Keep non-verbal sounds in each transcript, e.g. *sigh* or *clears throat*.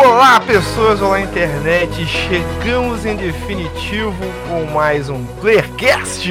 Olá pessoas, olá internet, chegamos em definitivo com mais um Playercast.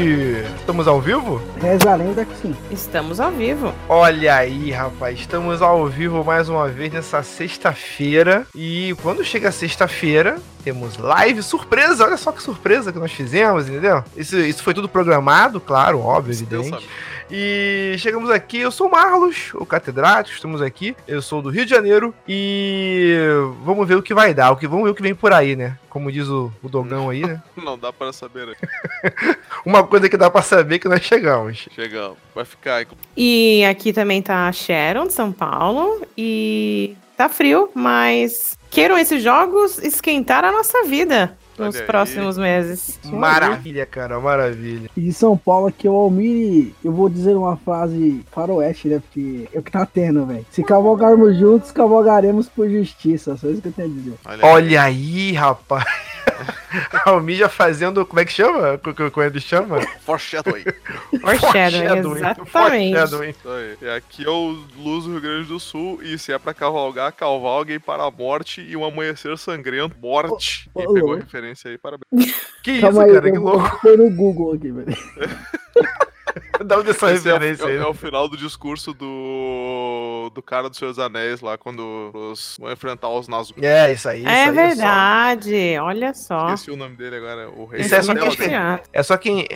Estamos ao vivo? Reza a lenda que sim. Estamos ao vivo. Olha aí, rapaz, estamos ao vivo mais uma vez nessa sexta-feira. E quando chega sexta-feira, temos live surpresa. Olha só que surpresa que nós fizemos, entendeu? Isso, isso foi tudo programado, claro, óbvio, evidente. E chegamos aqui, eu sou o Marlos, o catedrático, estamos aqui. Eu sou do Rio de Janeiro e vamos ver o que vai dar, o que vamos ver o que vem por aí, né? Como diz o, o Dogão aí, né? *laughs* Não dá para saber. né? *laughs* Uma coisa que dá pra saber é que nós chegamos. Chegamos. Vai ficar aí. E aqui também tá a Sharon, de São Paulo. E tá frio, mas queiram esses jogos esquentar a nossa vida nos Olha aí. próximos meses. Maravilha, cara, maravilha. E de São Paulo aqui, o Almir, eu vou dizer uma frase faroeste, né? Porque é o que tá tendo, velho. Se cavalgarmos juntos, cavalgaremos por justiça. Só isso que eu tenho a dizer. Olha, Olha aí, rapaz. *laughs* A Almija fazendo. Como é que chama? Como ele chama? *laughs* Foreshadowing. Foreshadowing, exatamente. Foreshadowing. E aqui é o Luz do Rio Grande do Sul. E se é pra cavalgar, cavalguem para a morte e um amanhecer sangrento. Morte. Quem ô, pegou a louco. referência aí, parabéns. Que isso, Calma aí, cara, que louco. pôr no Google aqui, velho. *laughs* *laughs* Dá onde essa Esse é, o- referência é- aí. é o final do discurso do, do cara dos seus anéis lá, quando os vão enfrentar os Nazgûl. É, isso aí. Isso É aí, verdade, olha só. Esqueci o nome dele agora, o rei Isso é só Dela, que- né? É só quem.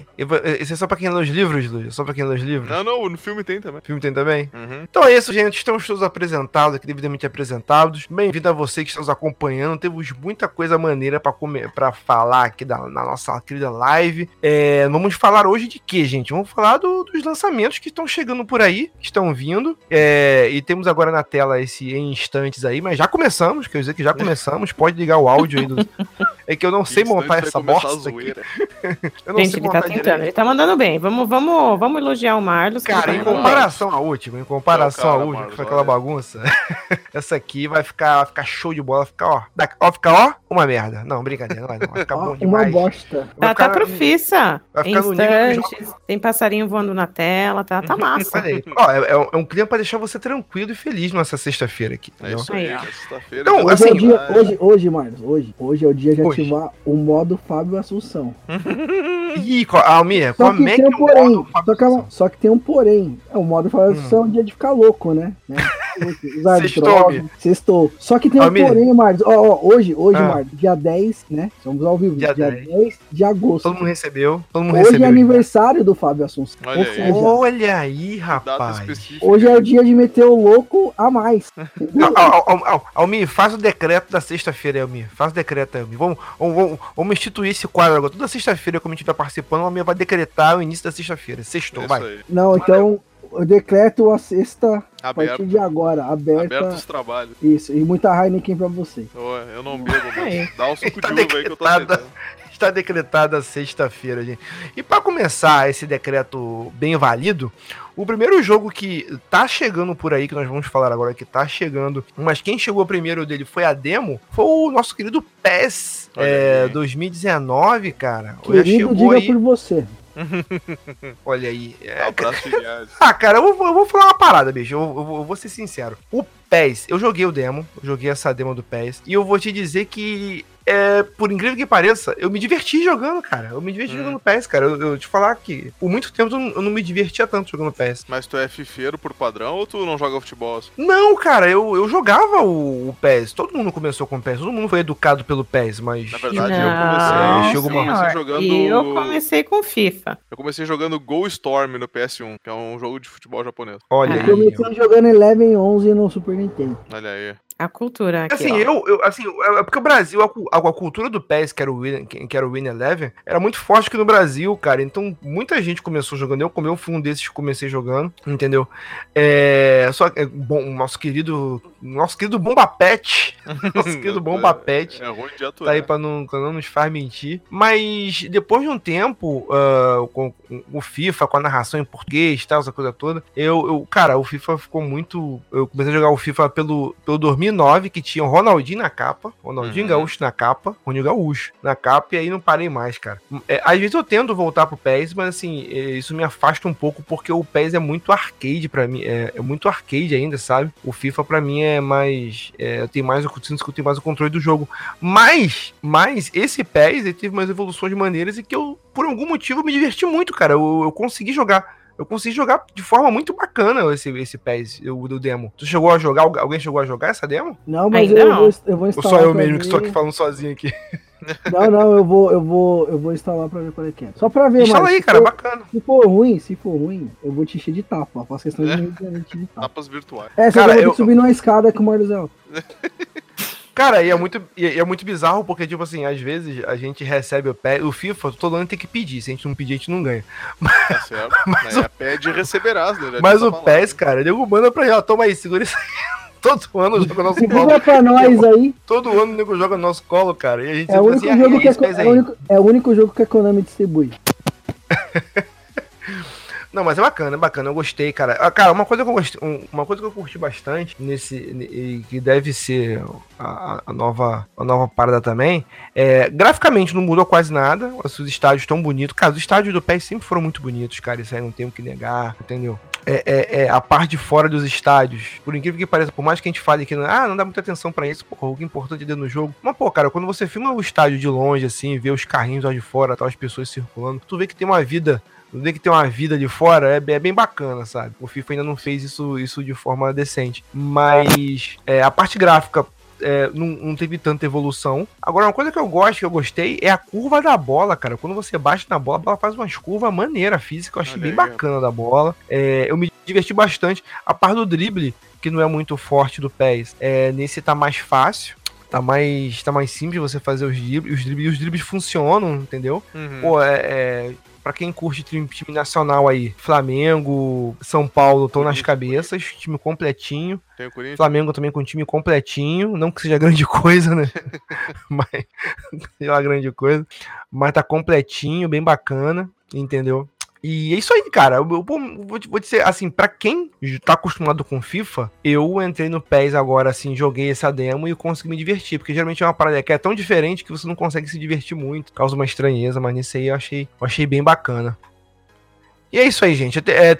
Isso é só pra quem lê os livros, Luiz. É só pra quem lê os livros. Não, não, no filme tem também. O filme tem também? Uhum. Então é isso, gente. Estamos todos apresentados aqui, devidamente apresentados. Bem-vindo a você que está nos acompanhando. Temos muita coisa maneira para comer, para falar aqui da, na nossa querida live. É, vamos falar hoje de quê, gente? Vamos falar do- dos lançamentos que estão chegando por aí, que estão vindo. É, e temos agora na tela esse em instantes aí, mas já começamos. Quer dizer que já começamos. Pode ligar o áudio aí. Do... *laughs* É que eu não sei montar essa bosta aqui. *laughs* Eu não Gente, sei ele tá tentando, direito. ele tá mandando bem. Vamos, vamos, vamos elogiar o Marlos. Cara, em tá mandando comparação à última, em comparação à última, que Marlos, foi aquela bagunça, *laughs* essa aqui vai ficar, vai ficar show de bola, vai ficar, ó, ó, ficar, ó, uma merda. Não, brincadeira, não vai, não, vai ficar bom uma demais. bosta. bem. Vai Tá, tá ficar- profissa. vai Tem ficar instantes, tem passarinho voando na tela, tá, tá massa. *laughs* Ó, é, é um, é um clima pra deixar você tranquilo e feliz nessa sexta-feira aqui, É isso aí, é sexta-feira. Então, Hoje, assim, é o dia, vai- hoje, hoje, Marcos, hoje, hoje é o dia de Hoje. Ativar o modo Fábio Assunção. *laughs* Ih, Almir, Só como que é tem que um é o porém. modo Fábio Só que, Assunção? só que tem um porém. É, o modo Fábio Assunção é o dia de ficar louco, né? né? *laughs* Usar Sextou, droga. Sextou. Só que tem um porém, Marcos. Ó, ó, hoje, hoje, Ah. Marcos, dia 10, né? Estamos ao vivo. Dia Dia, 10. 10. de agosto. Todo mundo recebeu, todo mundo Hoje recebeu. é aniversário do Fábio Assunção. Olha Ou aí. seja, Olha aí, rapaz. hoje é o dia de meter o louco a mais. Al- Al- Al- Al- Almir, faz o decreto da sexta-feira, Almir. Faz o decreto, aí, Almir. Vamos, vamos, vamos, vamos instituir esse quadro agora. Toda sexta-feira, como a gente estiver participando, o Almir vai decretar o início da sexta-feira. Sextou, Isso vai. aí. Não, então eu decreto a sexta a partir de agora, aberta. aberto os trabalhos. Isso, e muita Heineken pra você. Ô, Eu não bebo, mas dá um suco Tá de uva aí que eu tô decretada. aceitando. Está decretada sexta-feira, gente. E para começar esse decreto bem válido, o primeiro jogo que tá chegando por aí, que nós vamos falar agora que tá chegando, mas quem chegou primeiro dele foi a demo, foi o nosso querido PES é, aí. 2019, cara. Querido, chegou diga aí, por você. *laughs* olha aí. É, Abraço viagem. *laughs* Ah, cara, eu vou, eu vou falar uma parada, bicho. Eu, eu vou- eu vou ser sincero. O PES, eu joguei o demo, joguei essa demo do PES, e eu vou te dizer que, é, por incrível que pareça, eu me diverti jogando, cara. Eu me diverti Hum. jogando PES, cara. Eu, eu te falar que por muito tempo eu não, eu não me divertia tanto jogando PES. Mas tu é fifeiro por padrão ou tu não joga futebol? assim? Não, cara, eu, eu jogava o, o PES. Todo mundo começou com o PES, todo mundo foi educado pelo PES, mas. Na verdade, não, eu comecei- senhor. comecei jogando- E eu comecei com FIFA. Eu comecei jogando Go Storm no PS1, que é um jogo de futebol japonês. Olha aí. Eu comecei jogando Eleven 11 no Super Nintendo. Olha aí. A cultura aqui, Assim, eu, eu- assim, é é porque o Brasil, a, a- cultura do PES, que era o Win, que era o Win Eleven, era muito forte aqui no Brasil, cara. Então, muita gente começou jogando. Eu, como eu fui um desses que comecei jogando, entendeu? É, só que, é, bom, o nosso querido nosso querido Bomba Pet. *laughs* Nosso querido Bomba Pet. É ruim de atuar. Tá aí pra não, pra não nos faz mentir. Mas depois de um tempo, ah, com, com o FIFA, com a narração em português e tal, essa coisa toda, eu, eu, cara, o FIFA ficou muito. Eu comecei a jogar o FIFA pelo, pelo 2009, que tinha o Ronaldinho na capa, Ronaldinho Uhum. Gaúcho na capa, Ronaldinho Gaúcho na capa, e aí não parei mais, cara. É, às vezes eu tento voltar pro PES, mas assim, é, isso me afasta um pouco, porque o PES é muito arcade pra mim, é, é muito arcade ainda, sabe? O FIFA pra mim é mais. É, eu tenho mais sinto que eu tenho mais o controle do jogo. Mas, mas esse PES ele teve umas evoluções maneiras e que eu, por algum motivo, me diverti muito, cara. Eu, eu consegui jogar. Eu consegui jogar de forma muito bacana esse, esse PES, o do demo. Tu chegou a jogar? Algu- Alguém chegou a jogar essa demo? Não, mas Ainda eu não. vou, eu vou Ou instalar. só eu mesmo que estou aqui falando sozinho aqui? *laughs* Não, não, eu vou, eu vou, eu vou instalar pra ver qual é que é. Só pra ver, Instala aí, cara, for- bacana. Se for ruim, se for ruim, eu vou te encher de tapa. Faço questão de É. encher de tapa. Tapas virtuais. É, só Cara, eu subir numa escada com o Marzel. *laughs* Cara, e é muito, e é muito bizarro porque, tipo assim, às vezes a gente recebe o PES, o FIFA, todo ano tem que pedir. Se a gente não pedir, a gente não ganha. *laughs* Tá certo? *laughs* Mas é, pede e receberás, né? Já Mas o falado. PES, cara, nego manda pra já, toma aí, segura isso aí. *laughs* Todo ano joga no nosso colo. Divulga pra nós aí. Todo ano o nego joga no nosso colo, cara. E a gente É o único assim, jogo "Ah, que esse PES é, aí." o único, é o único jogo que a Konami distribui. Não, mas é bacana, é bacana, eu gostei, cara. Ah, Cara, uma coisa que eu gostei, um- uma coisa que eu curti bastante nesse e que deve ser a, a nova a nova parada também, é, graficamente não mudou quase nada. Os estádios estão bonitos. Cara, os estádios do PES sempre foram muito bonitos, cara, isso aí não tem o que negar, entendeu? É, é- é a parte de fora dos estádios. Por incrível que pareça, por mais que a gente fale que ah, não dá muita atenção pra isso, porra, o que é importante dentro do jogo. Mas, pô, cara, quando você filma o estádio de longe, assim, vê os carrinhos lá de fora, tal, as pessoas circulando, tu vê que tem uma vida ver que tem uma vida de fora é, bem- é bem bacana, sabe? O FIFA ainda não fez isso, isso de forma decente. Mas é, a parte gráfica é, não, não teve tanta evolução. Agora, uma coisa que eu gosto, que eu gostei, é a curva da bola, cara. Quando você bate na bola, a bola faz umas curvas maneiras, física, eu achei Olha bem aí. bacana da bola. É, eu me diverti bastante. A parte do drible, que não é muito forte do PES, é, nesse tá mais fácil. Tá mais, tá mais simples você fazer os dribles. Os dribles, os dribles funcionam, entendeu? Uhum. Pô, é, é. Pra quem curte time, time nacional aí, Flamengo, São Paulo estão nas cabeças, time completinho. Tem o Corinthians. Flamengo também com time completinho, não que seja grande *laughs* coisa, né? *laughs* mas *laughs* seja uma grande coisa, mas tá completinho, bem bacana, entendeu? E é isso aí, cara. Eu, eu- vou, te- vou dizer, assim, pra quem tá acostumado com FIFA, eu entrei no PES agora, assim, joguei essa demo e consegui me divertir. Porque geralmente é uma parada que é tão diferente que você não consegue se divertir muito, causa uma estranheza, mas nisso aí eu achei, eu achei bem bacana. E é isso aí, gente. É, é, é,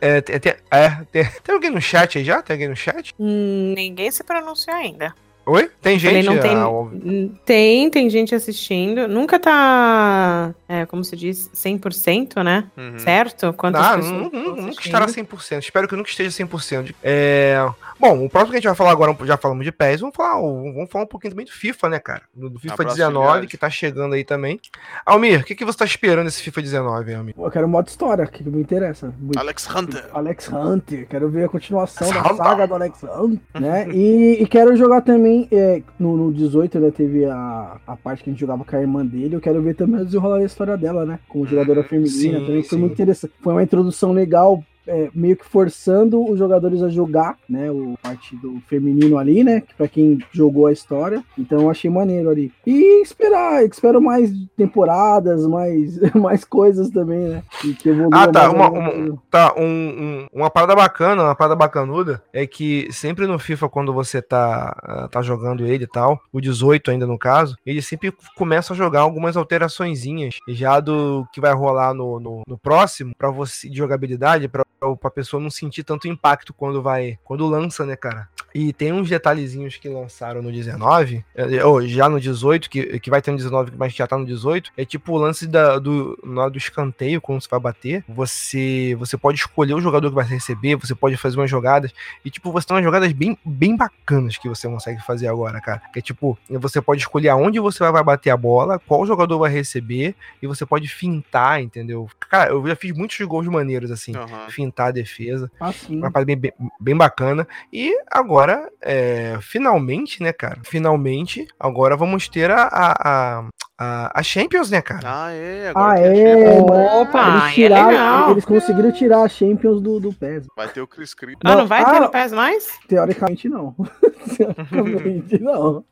é, é, é, é, tem, *laughs* tem alguém no chat aí já? Tem alguém no chat? Hum, ninguém se pronunciou ainda. Oi? Tem Falei, gente? não tem, Ah, tem, tem gente assistindo. Nunca tá, é, como se diz, 100%, né? Uhum. Certo? Quantas Não, pessoas nunca estará 100%. Espero que nunca esteja 100%. É... Bom, o próximo que a gente vai falar agora, já falamos de PES, vamos falar, vamos falar um pouquinho também do FIFA, né, cara? Do, do FIFA Abraço, 19, familiares. que tá chegando aí também. Almir, o que, que você tá esperando desse FIFA 19, Almir? Eu quero modo história, que me interessa. muito. Alex Hunter. Alex Hunter, quero ver a continuação Alex da Hunter. saga do Alex Hunter, *laughs* né? E, e quero jogar também, é, no, no 18, né, teve a, a parte que a gente jogava com a irmã dele, eu quero ver também o desenrolar da história dela, né? Como jogadora feminina, sim, também foi sim. muito interessante. Foi uma introdução legal, é, meio que forçando os jogadores a jogar, né? O parte do feminino ali, né? Pra quem jogou a história. Então eu achei maneiro ali. E esperar, espero mais temporadas, mais, *laughs* mais coisas também, né? E Ah, tá. Uma, uma- tá, um, um- uma parada bacana, uma parada bacanuda é que sempre no FIFA, quando você tá, ah, tá jogando ele e tal, o 18 ainda no caso, ele sempre começa a jogar algumas alteraçõezinhas já do que vai rolar no, no, no próximo, pra você, de jogabilidade, pra, pra pessoa não sentir tanto impacto quando vai, quando lança, né, cara? E tem uns detalhezinhos que lançaram no 19, eh, ou já no 18, que, que vai ter no 19, mas já tá no 18. É tipo o lance da, do, na do escanteio, quando você vai bater. Você, você pode escolher o jogador que vai receber, você pode fazer umas jogadas. E, tipo, você tem umas jogadas bem, bem bacanas que você consegue fazer agora, cara. Que é tipo, você pode escolher aonde você vai bater a bola, qual jogador vai receber, e você pode fintar, entendeu? Cara, eu já fiz muitos gols maneiros, assim. Aham. Fintar a defesa. Ah, sim. Uma parada bem, bem, bem bacana. E agora agora, é, finalmente, né, cara? Finalmente, agora vamos ter a, a, a, a, Champions, né, cara? Ah, é. Ah, tem a é. Opa, eles, aí é tiraram, legal. eles conseguiram tirar a Champions do, do PES. Vai ter o Chris Cris. Ah, não vai ter Ah. no PES mais? Teoricamente não. *laughs* Teoricamente não.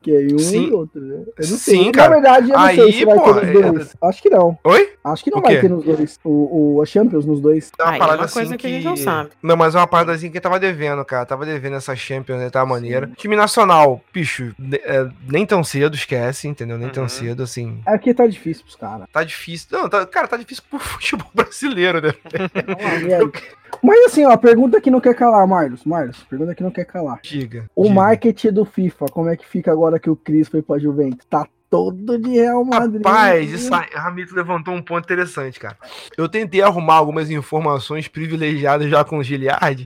Que é um Sim. e outro, né? Eu não Sim, sei. cara. Na verdade, eu não sei Aí, se vai pô, ter nos é- dois. Acho que não. Oi? Acho que não vai ter nos dois. O, o, a Champions nos dois. É uma Aí é parada uma coisa assim que a gente não sabe. Não, mas é uma parada assim que tava devendo, cara. Tava devendo essa Champions, né? Tá maneira. Time nacional, bicho, é, nem tão cedo, esquece, entendeu? Nem tão Uhum. cedo, assim. É que tá difícil pros caras. Tá difícil. Não, tá- cara, tá difícil pro *laughs* futebol brasileiro, né? É uma merda. Mas assim, ó, pergunta que não quer calar, Marlos. Marlos, pergunta que não quer calar. Diga. O diga. marketing do FIFA, como é que fica agora que o Cris foi pra Juventus? Tá todo de Real Madrid. Rapaz, isso aí, Ramito levantou um ponto interessante, cara. Eu tentei arrumar algumas informações privilegiadas já com o Giliard,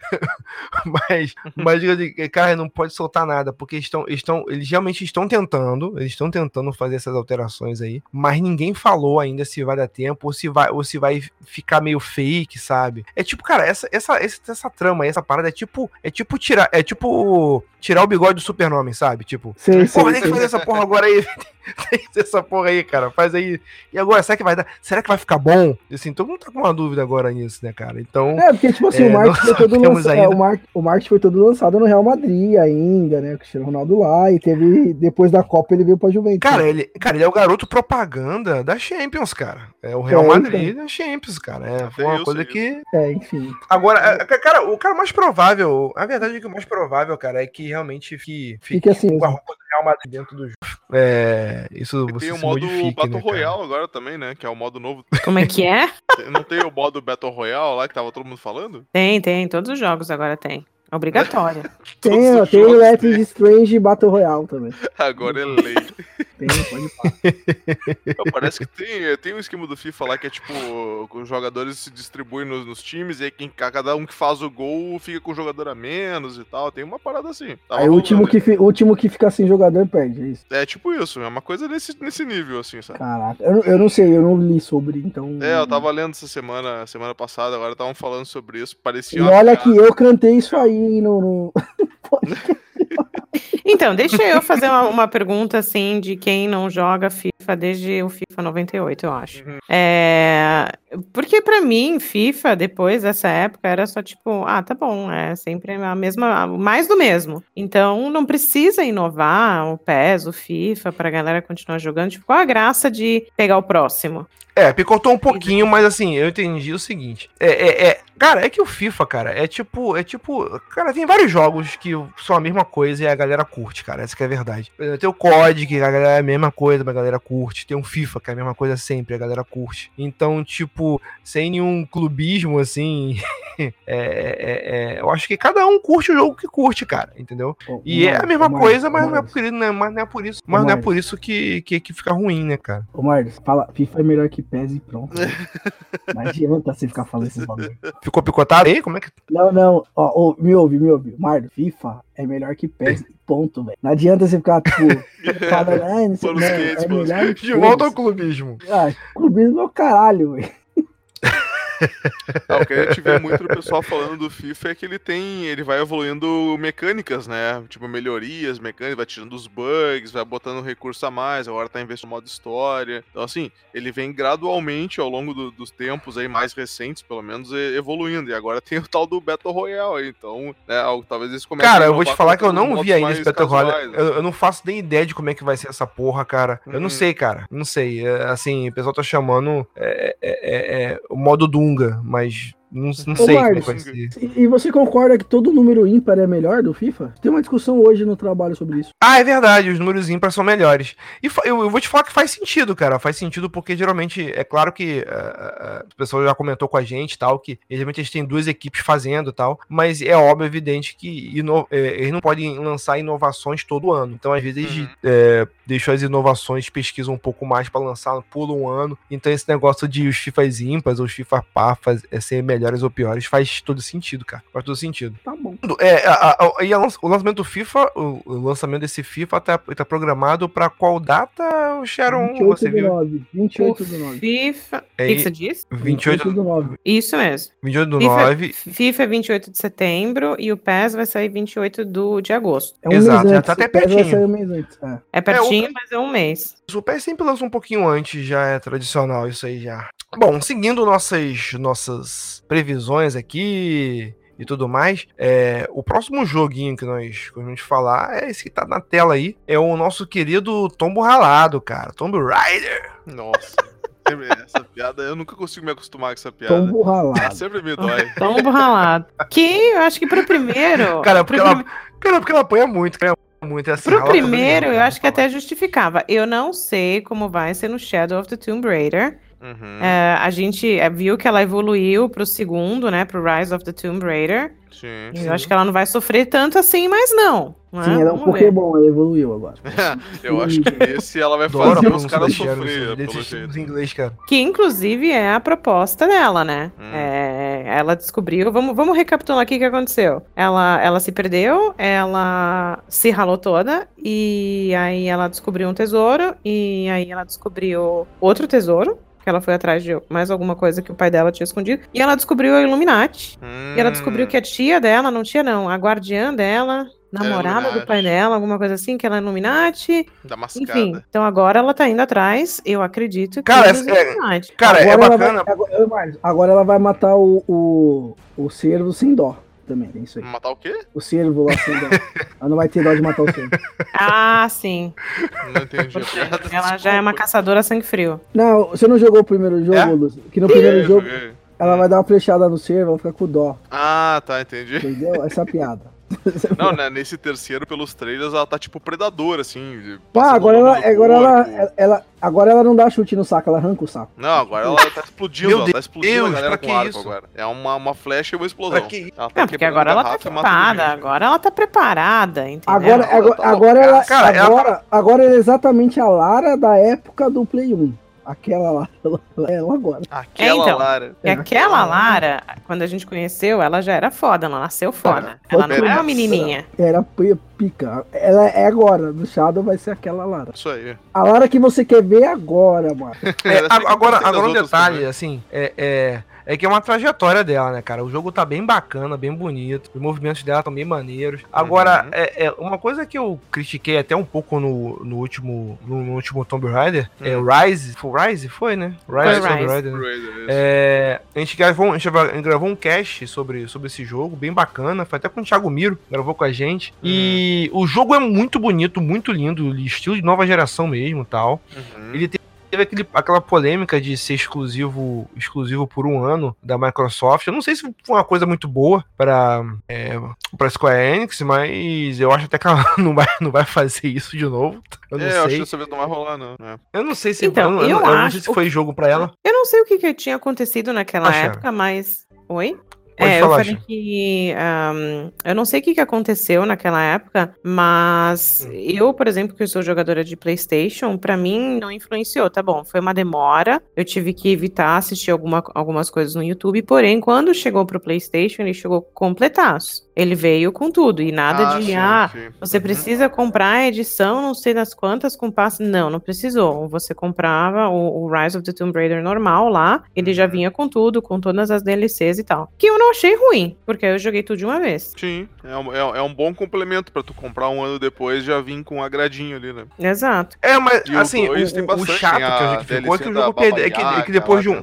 *laughs* mas, mas digo assim, cara, não pode soltar nada, porque estão, estão, eles realmente estão tentando, eles estão tentando fazer essas alterações aí, mas ninguém falou ainda se vai dar tempo ou se vai, ou se vai ficar meio fake, sabe? É tipo, cara, essa, essa, essa, essa trama, essa parada é tipo, é tipo tirar, é tipo tirar o bigode do super-homem, sabe? Tipo, sei, Porra, tem que sei. fazer essa porra agora aí. Tem que fazer essa porra aí, cara. Faz aí. E agora, será que vai dar? Será que vai ficar bom? Assim, todo mundo tá com uma dúvida agora nisso, né, cara? Então. É, porque, tipo assim, É, o marketing foi todo lançado. ainda. o, mar... o marketing foi todo lançado no Real Madrid ainda, né? O Cristiano Ronaldo lá. E teve. Depois da Copa ele veio pra Juventus. Cara, ele, cara, ele é o garoto propaganda da Champions, cara. É o Real É, Madrid da Champions, cara. É, foi uma isso, coisa isso. que. É, enfim. Agora, é, cara, o cara mais provável. A verdade é que o mais provável, cara, é que realmente fique, Fique assim com a roupa do Real Madrid dentro do jogo. É. Isso E você tem o modo modifique, Battle né? Royale agora também, né? Que é o modo novo. Como é que é? *laughs* Não tem o modo Battle Royale lá que tava todo mundo falando? Tem, tem. Todos os jogos agora tem. Obrigatório. *laughs* Tem, tem o Life is Strange Battle Royale também. Agora é lei. Tem, pode Parece que tem, tem um esquema do FIFA lá que é tipo, os jogadores se distribuem nos, nos times e aí quem, cada um que faz o gol fica com o jogador a menos e tal. Tem uma parada assim. Tava Aí o último, que, fi- o último que fica sem jogador perde, é isso. É tipo isso, é uma coisa nesse, nesse nível, assim, sabe? Caraca, eu, não- eu não sei, eu não li sobre, então. É, eu tava lendo essa semana, semana passada, agora estavam falando sobre isso. Parecia E olha piada. que eu cantei isso aí no. no- *laughs* Então, deixa eu fazer uma, uma pergunta assim de quem não joga FIFA desde o FIFA 98, eu acho. Uhum. É, porque pra mim, FIFA, depois dessa época, era só tipo, ah, tá bom, é sempre a mesma, mais do mesmo. Então, não precisa inovar o PES, o FIFA, pra galera continuar jogando. Tipo, qual a graça de pegar o próximo? É, picotou um pouquinho, mas assim, eu entendi o seguinte. É, é, é- cara, é que o FIFA, cara, é tipo, é tipo, cara, tem vários jogos que são a mesma coisa e a galera curte, cara, essa que é a verdade. Por exemplo, Tem o COD, que a galera é a mesma coisa, mas a galera curte. Tem o FIFA, que é a mesma coisa sempre, a galera curte. Então, tipo, sem nenhum clubismo, assim, *laughs* é, é- é- eu acho que cada um curte o jogo que curte, cara, entendeu? E é a Marcos, mesma Marcos, coisa, mas não é, Marcos, por, isso- né, mas não é por isso, mas não é Marcos. por isso que, que, que fica ruim, né, cara? Ô, Marlos, fala, FIFA é melhor que PES e pronto. *laughs* Não adianta você ficar falando esses bagulho. Ficou picotado aí? Como é que Não, não, ó, ô, me ouve, me ouve. Marlos, FIFA é melhor que PES ponto, velho. Não adianta você ficar, tipo, *laughs* falando, ah, não sei, não, é melhor De volta ao clubismo. Ah, clubismo é o caralho, velho. *laughs* O que a gente vê muito do pessoal falando do FIFA é que ele tem. Ele vai evoluindo mecânicas, né? Tipo, melhorias mecânicas, vai tirando os bugs, vai botando recurso a mais, agora tá investindo no modo história. Então, assim, ele vem gradualmente ao longo do- dos tempos aí, mais recentes, pelo menos, evoluindo. E agora tem o tal do Battle Royale aí. Então, né, talvez eles comecem Cara, eu vou te falar que eu não vi ainda esse Battle Royale. casuais, Eu, eu não faço nem ideia de como é que vai ser essa porra, cara. Eu não Uhum. sei, cara. Não sei. É, assim, o pessoal tá chamando é, é, é, é, o modo Dunga, mas não, não sei como é vai ser. E, você concorda que todo número ímpar é melhor do FIFA? Tem uma discussão hoje no trabalho sobre isso. Ah, é verdade, os números ímpares são melhores. E eu, eu vou te falar que faz sentido, cara. Faz sentido porque geralmente, é claro que ah, o pessoal já comentou com a gente tal, que geralmente eles têm duas equipes fazendo tal, mas é óbvio, evidente que ino- é, eles não podem lançar inovações todo ano. Então, às vezes, Uhum. é, deixam as inovações, pesquisam um pouco mais pra lançar, pula um ano. Então, esse negócio de os FIFAs ímpares ou os FIFA par faz- é ser melhor melhores ou piores, faz todo sentido, cara. Faz todo sentido. Tá bom. É, a- a- a- e a o lançamento do FIFA, o, o lançamento desse FIFA tá, tá programado pra qual data, o Sharon? 28 Você do viu? 9. 28 do 9. FIFA. É, O que, que você disse? 28, do 9. Isso mesmo. 28 do FIFA, 9. FIFA é 28 de setembro e o PES vai sair 28 do, de agosto. É um Exato, mês já tá até o pertinho. um mês antes. É. É pertinho, o- mas é um mês. O PES sempre lança um pouquinho antes, já é tradicional isso aí já. Bom, seguindo nossas, nossas previsões aqui e tudo mais, é, o próximo joguinho que nós vamos falar é esse que tá na tela aí, é o nosso querido Tombo Ralado, cara, Tomb Raider. Nossa. Essa piada, eu nunca consigo me acostumar com essa piada. Tombo ralado. sempre me dói. Tombo ralado. Que eu acho que pro primeiro. *laughs* Cara, pro porque ela, cara, porque ela apanha muito, cara, muito assim. Pro primeiro, eu acho que até justificava. Eu não sei como vai ser no Shadow of the Tomb Raider. Uhum, É, a gente é, viu que ela evoluiu pro segundo, né? Pro Rise of the Tomb Raider. sim. E Eu acho que ela não vai sofrer tanto assim, mas não. não é? Sim, ela é um. Pokémon, ela evoluiu agora. *laughs* Eu acho que nesse ela vai fazer os caras da Sharon, sofrer, desses- pelo jeito. inglês, cara. Que inclusive é a proposta dela, né? Hum. É, ela descobriu. Vamos, vamos recapitular aqui o que aconteceu. Ela, ela se perdeu, ela se ralou toda, e aí ela descobriu um tesouro, e aí ela descobriu outro tesouro. Que ela foi atrás de mais alguma coisa que o pai dela tinha escondido. E ela descobriu a Illuminati. E ela descobriu Hum. que a tia dela, não tia não, a guardiã dela, namorada do Illuminati. pai dela, alguma coisa assim, que ela é Illuminati. Da mascada. Enfim, então agora ela tá indo atrás, eu acredito que Cara, dos é- Illuminati. Cara, é agora, bacana. ela vai, agora, agora ela vai matar o, o, o cervo sem dó. Também, tem isso aí. Matar o quê? O cervo lá sem dó. ela não vai ter dó de matar o cervo. *laughs* Ah, sim. Não entendi a piada. Ela já é uma caçadora a sangue frio. Não, você não jogou o primeiro jogo, É? Lúcio? Que no primeiro jogo joguei. ela vai dar uma flechada no cervo, ela fica com dó. Ah, tá, entendi. Entendeu? Essa é a piada. *laughs* Não, né, nesse terceiro, pelos trailers, ela tá tipo predadora, assim. passando agora ela, agora ela, ela, agora ela não dá chute no saco, ela arranca o saco. Não, agora ela tá explodindo, ela tá explodindo Deus, a galera com que arco isso? agora. É uma, uma flecha e uma explosão. Que tá É, porque agora ela tá preparada, gente. agora ela tá preparada, entendeu? Agora, agora, tá agora, ela, ela agora, agora ela é exatamente a Lara da época do Play 1. Aquela lá, *laughs* ela, ela agora. Aquela É, então. Lara. E aquela Lara, quando a gente conheceu, ela já era foda, ela nasceu foda. Ela não é Beleza. uma menininha. Era pi- pica. Ela é agora, no Shadow vai ser aquela Lara. Isso aí. A Lara que você quer ver agora, mano. *laughs* É, aqui agora, agora um detalhe, também. assim, é, é, é que é uma trajetória dela, né, cara? O jogo tá bem bacana, bem bonito, os movimentos dela estão bem maneiros. Agora, Uhum. é, é, uma coisa que eu critiquei até um pouco no, no último no, no último Tomb Raider, é Hum. o Rise, foi o Rise? Foi, né? Rise Foi Tomb Rise. Raider, né? Raider, É, a, gente gravou, a gente gravou um cast sobre, sobre esse jogo, bem bacana. Foi até com o Thiago Miro, gravou com a gente. E o jogo é muito bonito, muito lindo, estilo de nova geração mesmo tal. Uhum. Ele te- teve aquele- aquela polêmica de ser exclusivo exclusivo por um ano da Microsoft. Eu não sei se foi uma coisa muito boa para é, para Square Enix, mas eu acho até que ela *laughs* não vai, não vai fazer isso de novo. Eu não É, eu acho sei. que dessa vez não vai rolar, não. É. Eu não sei se Então, eu, não- eu eu eu não acho- sei se foi jogo para ela. Eu não sei o que, que tinha acontecido naquela época, mas. Oi? Pode é, falar, eu falei que. ahm, eu não sei o que, que aconteceu naquela época, mas Hum. eu, por exemplo, que eu sou jogadora de PlayStation, pra mim não influenciou, tá bom? Foi uma demora, eu tive que evitar assistir alguma, algumas coisas no YouTube, porém, quando chegou pro PlayStation, ele chegou completaço. Ele veio com tudo, e nada de. sim, ah, sim. você Uhum. precisa comprar a edição, não sei das quantas, com passe. Não, não precisou. Você comprava o, o Rise of the Tomb Raider normal lá, ele já Uhum. vinha com tudo, com todas as DLCs e tal. Que eu não achei ruim, porque eu joguei tudo de uma vez. Sim, é um, é, é um bom complemento pra tu comprar um ano depois e já vir com um agradinho ali, né? Exato. É, mas E assim, o, o- o chato a que ficou é que o jogo perde, é que, é que depois de um,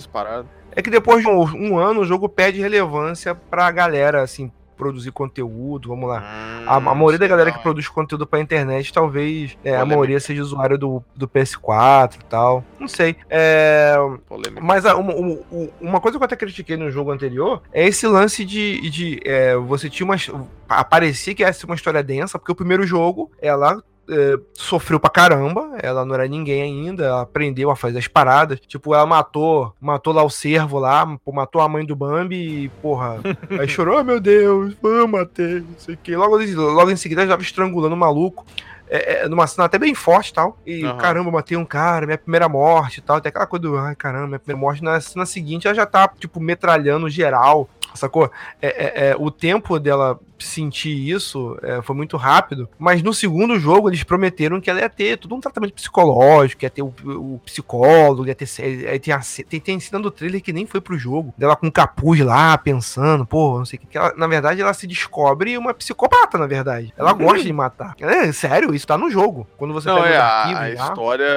é que depois de um, um ano o jogo perde relevância pra galera, assim, produzir conteúdo, vamos lá. A, a Hum, maioria da sei galera não, que produz conteúdo pra internet, talvez é, a maioria seja usuário do, do PS4 e tal. Não sei. É, mas a- uma, uma- uma coisa que eu até critiquei no jogo anterior é esse lance de, de é, você tinha uma. Aparecia que ia ser uma história densa, porque o primeiro jogo, ela é, sofreu pra caramba, ela não era ninguém ainda, ela aprendeu a fazer as paradas. Tipo, ela matou, matou lá o servo lá, matou a mãe do Bambi e, porra, *laughs* aí chorou, oh, meu Deus, eu matei, não sei o que. Logo, logo em seguida ela já tava estrangulando o maluco. É, é, numa cena até bem forte e tal. E Aham. caramba, matei um cara, minha primeira morte e tal. Tem aquela coisa do, ai caramba, minha primeira morte. Na cena seguinte ela já tá, tipo, metralhando geral. Sacou? É, é, é, o tempo dela sentir isso é, foi muito rápido, mas no segundo jogo eles prometeram que ela ia ter todo um tratamento psicológico, ia ter o, o psicólogo, ia ter. Aí tem, a, tem, tem cena do trailer que nem foi pro jogo, dela com capuz lá, pensando, pô, não sei o que. que ela, na verdade, ela se descobre uma psicopata, na verdade. Ela uhum. gosta de matar. É, sério, isso tá no jogo. Quando você não, é, a, a história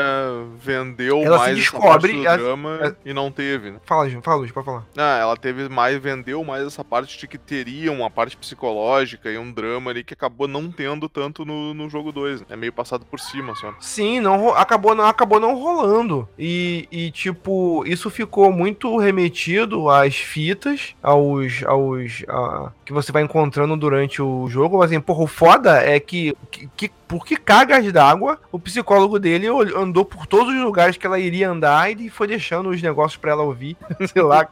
vendeu ela mais se descobre, essa drama ela, e não teve, né? Fala, Ju, fala, Ju, pode falar. Ah, ela teve mais, vendeu mais essa parte de que teria uma parte psicológica e um drama ali que acabou não tendo tanto no, no jogo 2. Né? É meio passado por cima só. Sim, não, acabou, não, acabou não rolando. E, e, tipo, isso ficou muito remetido às fitas, aos. aos a, que você vai encontrando durante o jogo. Mas assim, porra, o foda é que, que, que por que cargas d'água o psicólogo dele andou por todos os lugares que ela iria andar e foi deixando os negócios para ela ouvir. *laughs* Sei lá.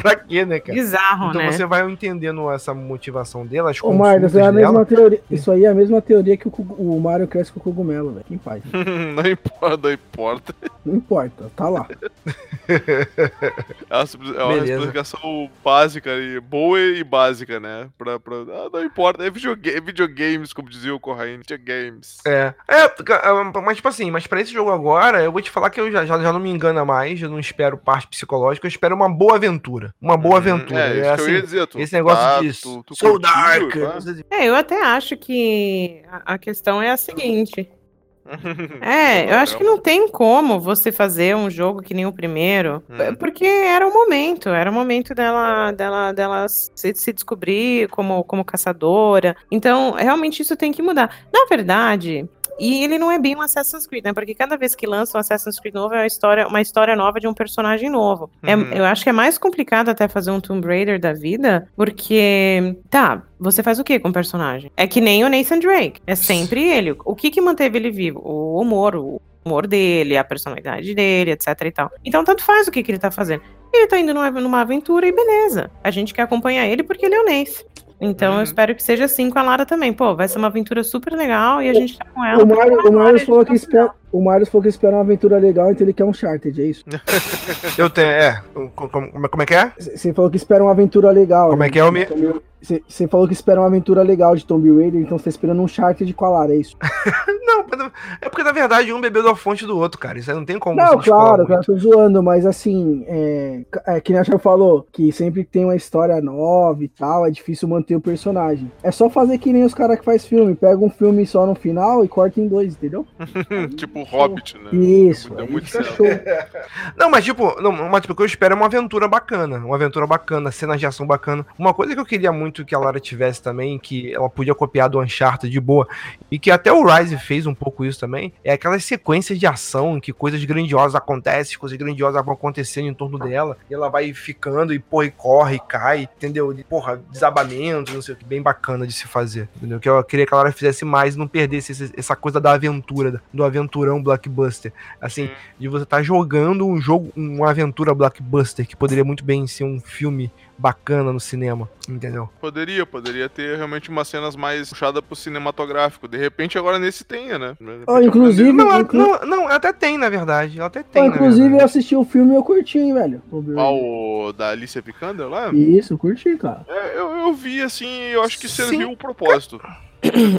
Pra quê, né, cara? Bizarro, então né? você vai entendendo essa motivação dela, as Ô, Mário, é a mesma teoria. Isso aí é a mesma teoria que o, o Mario cresce com o cogumelo, velho. Quem faz? *laughs* não importa, não importa. Não importa, tá lá. é uma, é uma explicação básica e boa e básica, né? Pra, pra, ah, não importa, é videogame, videogames, como dizia o Corraine, videogames. É. É, ah, mas tipo assim, mas pra esse jogo agora, eu vou te falar que eu já, já, já não me engana mais, eu não espero parte psicológica, eu espero uma boa aventura aventura. Uma boa uhum. aventura. É, é assim, eu ia dizer, tu, esse negócio tá, disso. Tu, tu Soul Dark. Tá? É, eu até acho que a questão é a seguinte. *laughs* É, eu acho que não tem como você fazer um jogo que nem o primeiro, hum. porque era o momento, era o momento dela, dela, dela se, se, descobrir como, como caçadora. Então, realmente isso tem que mudar. Na verdade, e ele não é bem um Assassin's Creed, né? Porque cada vez que lança um Assassin's Creed novo é uma história, uma história nova de um personagem novo. É, uhum. É, eu acho que é mais complicado até fazer um Tomb Raider da vida, porque, tá, você faz o que com o personagem? É que nem o Nathan Drake. É sempre ele. O que que manteve ele vivo? O humor, o humor dele, a personalidade dele, etc e tal. Então, tanto faz o que, que ele tá fazendo. Ele tá indo numa, numa aventura e beleza. A gente quer acompanhar ele porque ele é o Nace. Então uhum. eu espero que seja assim com a Lara também. Pô, vai ser uma aventura super legal e a gente tá com ela. O Mario, o Mario falou que espera. O Mario falou que espera uma aventura legal, então ele quer um Charted, é isso? *laughs* eu tenho, é. Como, como é que é? Você falou que espera uma aventura legal. Como é né? é que é, o meu? Você falou que espera uma aventura legal de Tomb Raider, então você tá esperando um Charted com a Lara, é isso? *laughs* não, é porque na verdade um bebeu da fonte do outro, cara. Isso aí não tem como. Não, claro, cara, tô zoando, mas assim, é, é que nem a falou, que sempre tem uma história nova e tal, é difícil manter o personagem. É só fazer que nem os caras que faz filme, pega um filme só no final e corta em dois, entendeu? *laughs* tipo Hobbit, né? Isso, é muito show. *laughs* não, mas tipo, não, mas tipo, o que eu espero é uma aventura bacana, uma aventura bacana, cenas de ação bacana. Uma coisa que eu queria muito muito que a Lara tivesse também, que ela podia copiar do Uncharted de boa, e que até o Rise fez um pouco isso também, é aquelas sequências de ação em que coisas grandiosas acontecem, coisas grandiosas vão acontecendo em torno dela, e ela vai ficando e porra, e corre, e cai, entendeu? E, porra, desabamento, não sei o que, bem bacana de se fazer, entendeu? Que eu queria que a Lara fizesse mais e não perdesse essa coisa da aventura, do aventurão blockbuster. Assim, de você estar tá jogando um jogo, uma aventura blockbuster, que poderia muito bem ser um filme bacana no cinema, entendeu? Poderia, poderia ter realmente umas cenas mais puxadas pro cinematográfico. De repente, agora nesse tenha, né? Oh, inclusive. Não, inclu... não, não, até tem, na verdade. Até tem. Oh, inclusive, eu assisti o filme e eu curti, hein, velho. Qual o da Alicia Vikander lá? Isso, curti, cara. É, eu, eu vi assim, eu acho que serviu o propósito.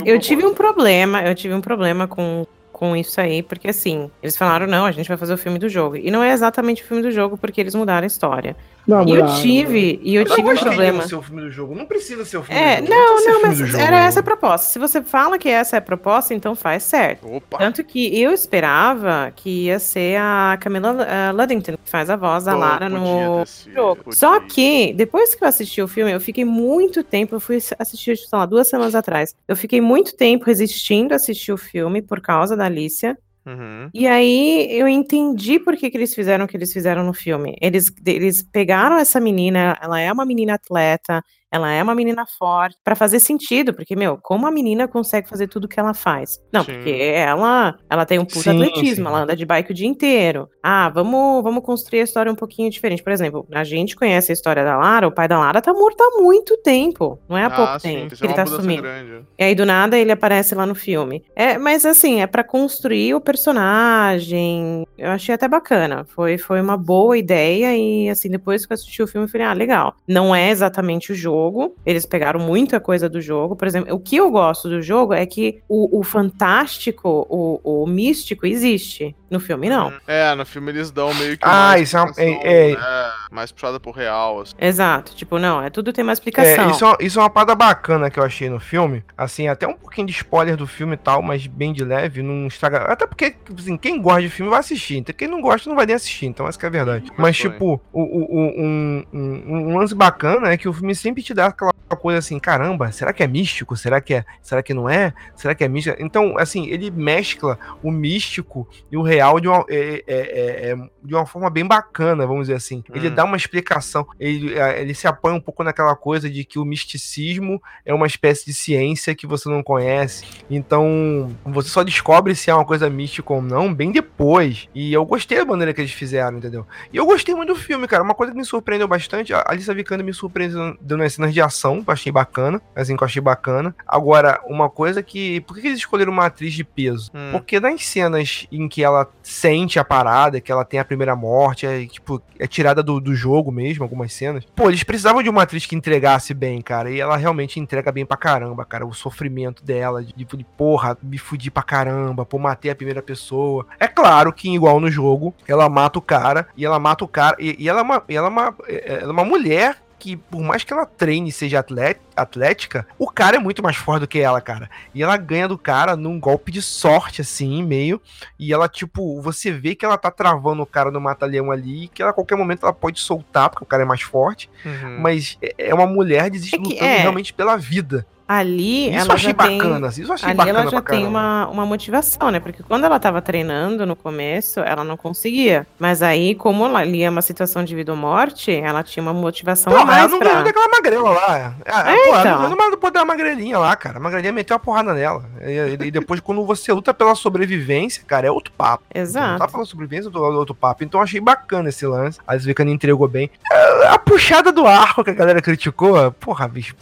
Eu tive um problema, eu tive um problema com com isso aí, porque assim, eles falaram, não, a gente vai fazer o filme do jogo. E não é exatamente o filme do jogo, porque eles mudaram a história. Não, e eu tive, e eu, tive um problema. Ser o filme do jogo. Não precisa ser o filme é, do jogo. Não, não, não mas era essa a proposta. Se você fala que essa é a proposta, então faz certo. Opa. Tanto que eu esperava que ia ser a Camila uh, Luddington, que faz a voz da Lara no jogo. Só que, depois que eu assisti o filme, eu fiquei muito tempo, eu fui assistir, sei lá, duas semanas atrás. Eu fiquei muito tempo resistindo a assistir o filme por causa da Alicia. Uhum. E aí eu entendi por que, que eles fizeram o que eles fizeram no filme. Eles, eles pegaram essa menina, ela é uma menina atleta, ela é uma menina forte, para fazer sentido, porque, meu, como a menina consegue fazer tudo que ela faz? Não, Sim. porque ela, ela tem um puta Sim, atletismo, sim. ela anda de bike o dia inteiro. Ah, vamos, vamos construir a história um pouquinho diferente. Por exemplo, a gente conhece a história da Lara, o pai da Lara tá morto há muito tempo, não é há pouco Ah, sim, tempo que ele tá sumindo. grande. E aí, do nada, ele aparece lá no filme. É, mas assim, é pra construir o personagem. Eu achei até bacana. Foi, foi uma boa ideia. E assim, depois que eu assisti o filme, eu falei, ah, legal. Não é exatamente o jogo. Eles pegaram muita coisa do jogo. Por exemplo, o que eu gosto do jogo é que o, o fantástico, o, o místico, existe. No filme, não. É, no filme eles dão meio que Ah, isso é é- é- né, mais puxada pro real, assim. Exato. Tipo, não, é tudo tem uma É, explicação. isso, é uma- isso é uma parada bacana que eu achei no filme. Assim, até um pouquinho de spoiler do filme e tal, mas bem de leve, não estraga. Até porque, assim, quem gosta de filme vai assistir. Então, quem não gosta não vai nem assistir. Então, essa que é a verdade. Mas, tipo, o, o- o- um, um- um lance bacana é que o filme sempre te dá aquela coisa assim, caramba, será que é místico? Será que é? Será que não é? Será que é místico? Então, assim, ele mescla o místico e o real de uma, é- é- é- é- de uma forma bem bacana, vamos dizer assim. Ele Hum. dá uma explicação, ele, é, ele se apoia um pouco naquela coisa de que o misticismo é uma espécie de ciência que você não conhece. Então, você só descobre se é uma coisa mística ou não bem depois. E eu gostei da maneira que eles fizeram, entendeu? E eu gostei muito do filme, cara. Uma coisa que me surpreendeu bastante, a Alissa Vikander me surpreendeu as cenas de ação, que eu achei bacana. Assim, que eu achei bacana. Agora, uma coisa que. Por que eles escolheram uma atriz de peso? Hum. Porque nas cenas em que ela sente a parada, que ela tem a primeira morte, é, tipo, é tirada do, do jogo mesmo, algumas cenas. Pô, eles precisavam de uma atriz que entregasse bem, cara. E ela realmente entrega bem pra caramba, cara. O sofrimento dela, de, de porra, me fudi pra caramba, pô, matei a primeira pessoa. É claro que, igual no jogo, ela mata o cara, e ela mata o cara, e, e ela, é uma, ela, é uma, ela é uma mulher que, por mais que ela treine e seja atlé- atlética, o cara é muito mais forte do que ela, cara. E ela ganha do cara num golpe de sorte, assim, meio. E ela, tipo, você vê que ela tá travando o cara no mata-leão ali, que ela a qualquer momento ela pode soltar, porque o cara é mais forte. Uhum. Mas é- é uma mulher desiste É lutando é. realmente pela vida. Ali, Isso ela eu achei já tem... bacana, assim, isso eu achei Ali bacana ela já tem uma, uma motivação, né? Porque quando ela tava treinando no começo, ela não conseguia. Mas aí, como ela- ali é uma situação de vida ou morte, ela tinha uma motivação a Porra, ela mais não pra... ganhou daquela magrela lá. Ah, É, porra, então. ela não poder da magrelinha lá, cara. A magrelinha meteu a porrada nela. E, e depois, quando você luta pela sobrevivência, cara, é outro papo. Exato. Lutar pela sobrevivência é outro, papo. Então eu achei bacana esse lance. A Zvicana entregou bem. Ah, A puxada do arco que a galera criticou, porra, bicho.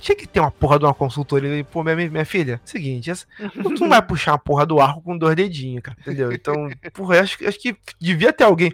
Tinha que ter uma porra de uma consultoria. Pô, minha, minha filha, seguinte, essa, tu não vai puxar uma porra do arco com dois dedinhos, cara. Entendeu? Então, *laughs* porra, acho, que- acho que devia ter alguém.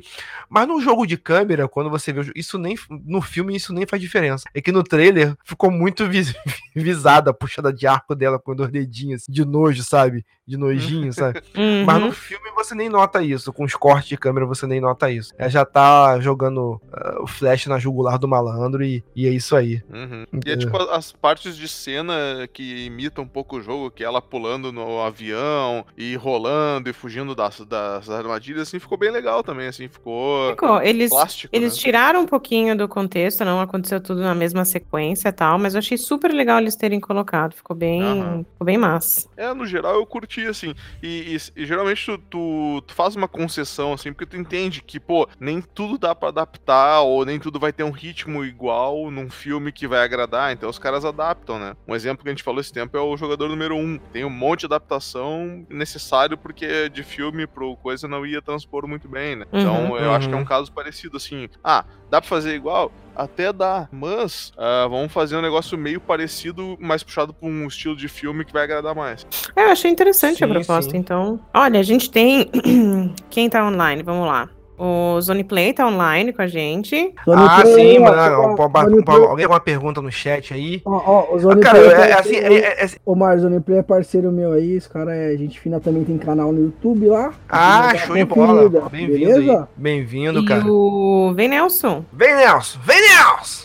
Mas no jogo de câmera, quando você vê isso nem no filme isso nem faz diferença. É que no trailer ficou muito *laughs* vis- visada puxada de arco dela com dois dedinhos, assim, de nojo, sabe? De nojinho, *laughs* sabe? Uhum. Mas no filme você nem nota isso. Com os cortes de câmera você nem nota isso. Ela já tá jogando ah, o flash na jugular do malandro e, e é isso aí. Uhum. E é Entendeu? tipo as partes de cena que imitam um pouco o jogo, que é ela pulando no avião e rolando e fugindo das, das armadilhas, assim, ficou bem legal também, assim, ficou Ficou. Eles, plástico, eles né? tiraram um pouquinho do contexto, não aconteceu tudo na mesma sequência e tal, mas eu achei super legal eles terem colocado. Ficou bem, Aham. ficou bem massa. É, no geral eu curti, assim. E, e- e geralmente tu, tu, tu faz uma concessão, assim, porque tu entende que, pô, nem tudo dá pra adaptar, ou nem tudo vai ter um ritmo igual num filme que vai agradar, então os caras adaptam, né? Um exemplo que a gente falou esse tempo é o jogador número 1. Tem um monte de adaptação necessário, porque de filme pro coisa não ia transpor muito bem, né? Então Uhum. eu acho que é um Uhum. caso parecido, assim. Ah, dá pra fazer igual? Até dá, mas ah, vamos fazer um negócio meio parecido, mas puxado pra um estilo de filme que vai agradar mais. É, eu achei interessante a Sim, proposta, sim. então. Olha, a gente tem. *clears throat* Quem tá online? Vamos lá. O Zone Play tá online com a gente. Zone ah, Play, sim, mano. Play- Alguém com uma pergunta no chat aí? Ó, ó, o Zone Cara, Play é, é parceiro assim, aí. é- é- Ô, Mar, Zone Play é parceiro meu aí, esse cara é gente fina também, tem canal no YouTube lá. Ah, show de bola. Bem-vindo? Bem-vindo, e cara. o Vem Nelson. Vem, Nelson! Vem, Nelson!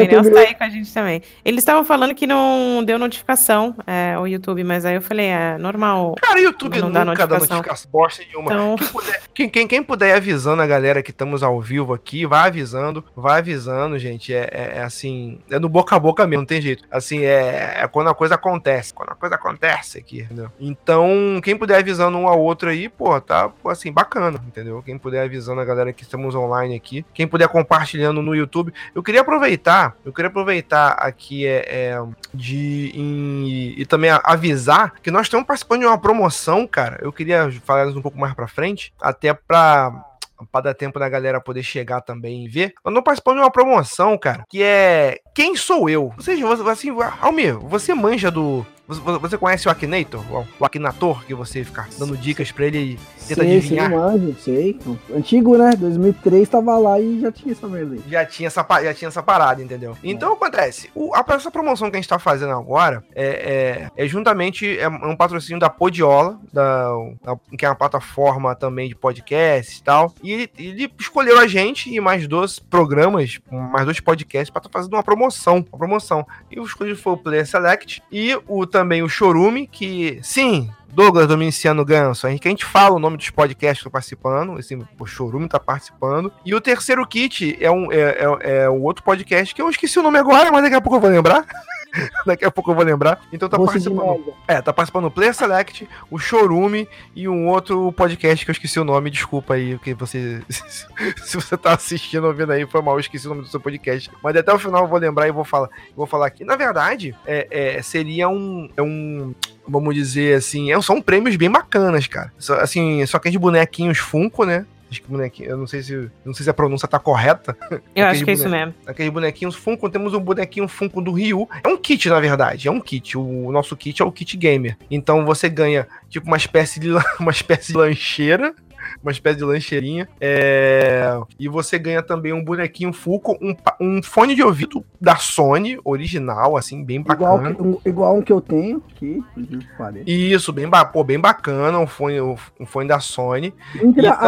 Então, o terminou- tá aí com a gente também. Eles estavam falando que não deu notificação, é, o YouTube, mas aí eu falei, é normal. Cara, o YouTube Não dá nunca dá notificação. notificação bosta nenhuma. Então, Quem puder, quem, quem, quem puder ir avisando a galera que estamos ao vivo aqui, vai avisando, vai avisando, gente. É, é- é assim, é no boca a boca mesmo, não tem jeito. Assim, é, é quando a coisa acontece, quando a coisa acontece aqui, entendeu? Então, quem puder avisando um ao outro aí, pô, tá, assim, bacana, entendeu? Quem puder avisando a galera que estamos online aqui, quem puder compartilhando no YouTube. Eu queria aproveitar aproveitar, eu queria aproveitar aqui é, é de em, e também avisar que nós estamos participando de uma promoção, cara. Eu queria falar um pouco mais para frente, até para para dar tempo da galera poder chegar também e ver. Eu não participando de uma promoção, cara, que é Quem Sou Eu? Ou seja, assim, Almir, você manja do você conhece o Akinator? O Akinator, que você fica dando dicas pra ele e tenta sei, adivinhar? Sei, manjo, sei. Antigo, né? 2003 tava lá e já tinha essa merda aí. Já tinha essa, já tinha essa parada, entendeu? Então, é. acontece. O, a, essa promoção que a gente tá fazendo agora é, é, é juntamente é um patrocínio da Podiola, da, da, que é uma plataforma também de podcast e tal. E ele, ele escolheu a gente e mais dois programas, mais dois podcasts, pra estar tá fazendo uma promoção. Uma promoção. E o escolhido foi o Player Select e o também o Chorume, que, sim, Douglas Dominiciano Ganso, a gente fala o nome dos podcasts que estão participando, esse, o Chorume está participando. E o terceiro kit é um, é, é, é um outro podcast que eu esqueci o nome agora, mas daqui a pouco eu vou lembrar. *laughs* *laughs* Daqui a pouco eu vou lembrar. Então tá participando. É, tá participando o Player Select, o Chorume e um outro podcast que eu esqueci o nome. Desculpa aí, porque você. *laughs* se você tá assistindo, ouvindo aí, foi mal, eu esqueci o nome do seu podcast. Mas até o final eu vou lembrar e vou falar, vou falar aqui. Na verdade, é, é seria um. É um vamos dizer assim, é, são prêmios bem bacanas, cara. Assim, só que é de bonequinhos Funko, né? Acho que bonequinho, eu não sei se, não sei se a pronúncia tá correta. *laughs* Eu acho que é isso mesmo. Aqueles bonequinhos Funko, temos um bonequinho Funko do Ryu. É um kit, na verdade, é um kit. O nosso kit é o kit gamer. Então você ganha tipo uma espécie de *laughs* uma espécie de lancheira uma espécie de lancheirinha. É... E você ganha também um bonequinho Fuco, um, um fone de ouvido da Sony, original, assim, bem bacana. Igual, um, igual um que eu tenho aqui. Isso, bem, pô, bem bacana, um fone, um fone da Sony. Intra então.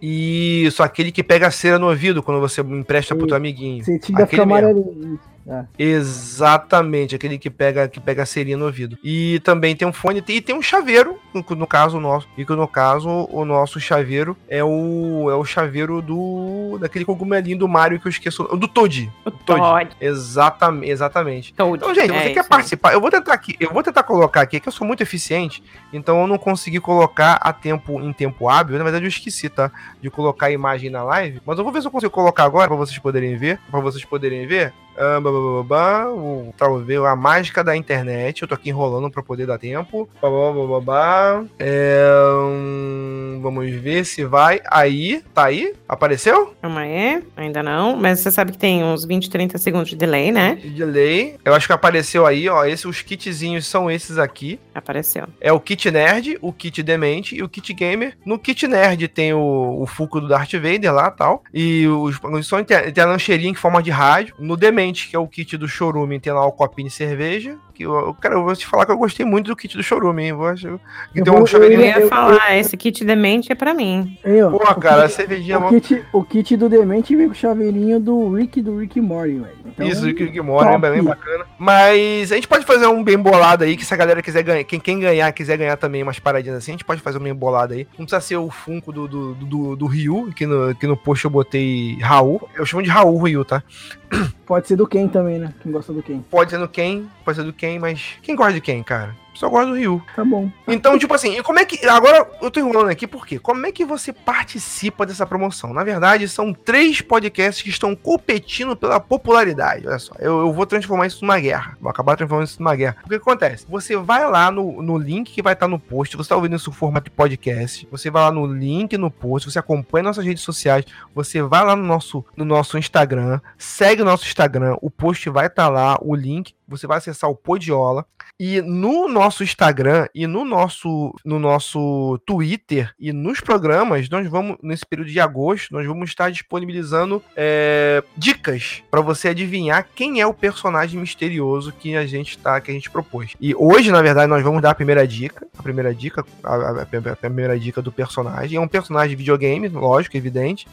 Isso, aquele que pega cera no ouvido quando você empresta pro teu amiguinho. Você tira aquele mesmo. É. Exatamente, aquele que pega que pega a serinha no ouvido. E também tem um fone e tem um chaveiro, no, caso nosso. E que no caso o nosso chaveiro é o é o chaveiro do daquele cogumelinho do Mario que eu esqueço, do Toad. O Toad. Toad. Exatamente, exatamente. Toad. Então, gente, você é quer participar? Eu vou tentar aqui, eu vou tentar colocar aqui que eu sou muito eficiente, então eu não consegui colocar a tempo em tempo hábil, na verdade eu esqueci, tá? De colocar a imagem na live, mas eu vou ver se eu consigo colocar agora para vocês poderem ver, para vocês poderem ver. Uh, bababá, o, talvez a mágica da internet. Eu tô aqui enrolando para poder dar tempo. Bababá, é, um, vamos ver se vai. Aí, tá aí? Apareceu? Calma aí, ainda não. Mas você sabe que tem uns 20, 30 segundos de delay, né? De delay. Eu acho que apareceu aí, ó. Esses, os kitzinhos são esses aqui. Apareceu. É o kit nerd, o kit demente e o kit gamer. No kit nerd tem o, o Fuco do Darth Vader lá tal. E os, os tem, tem a lancheirinha em forma de rádio. No demente que é o kit do Chorume, tem lá o copinho de cerveja. Que eu, cara, eu vou te falar que eu gostei muito do kit do Chorume, hein? Vou, eu, que tem um eu, eu, ia falar, esse kit demente é pra mim. Ó, Pô, cara, kit, a cervejinha... O, kit, o kit do demente vem com o chaveirinho do Rick, do Rick Morty, velho. Então, Isso, Rick, Rick Morty, é bem bacana. Mas a gente pode fazer um bem bolado aí, que se a galera quiser ganhar, quem, quem ganhar, quiser ganhar também umas paradinhas assim, a gente pode fazer um bem bolado aí. Não precisa ser o Funko do, do, do, do Ryu, que no, que no post eu botei Raul. Eu chamo de Raul Ryu, tá? Pode ser do Ken também, né? Quem gosta do Ken. Pode ser do Ken, pode ser do Ken, mas quem gosta de quem, cara? Só gosto do Ryu. Tá bom. Então, tipo assim, e como é que. Agora eu tô enrolando aqui, por quê? Como é que você participa dessa promoção? Na verdade, são três podcasts que estão competindo pela popularidade. Olha só, eu, eu vou transformar isso numa guerra. Vou acabar transformando isso numa guerra. O que acontece? Você vai lá no, no link que vai estar no post. Você tá ouvindo isso no formato de podcast. Você vai lá no link no post. Você acompanha nossas redes sociais. Você vai lá no nosso, no nosso Instagram. Segue o nosso Instagram. O post vai estar lá. O link você vai acessar o Podiola e no nosso Instagram e no nosso no nosso Twitter e nos programas nós vamos nesse período de agosto nós vamos estar disponibilizando é, dicas para você adivinhar quem é o personagem misterioso que a gente tá que a gente propôs. E hoje na verdade nós vamos dar a primeira dica, a primeira dica, a, a, a primeira dica do personagem é um personagem de videogame, lógico, evidente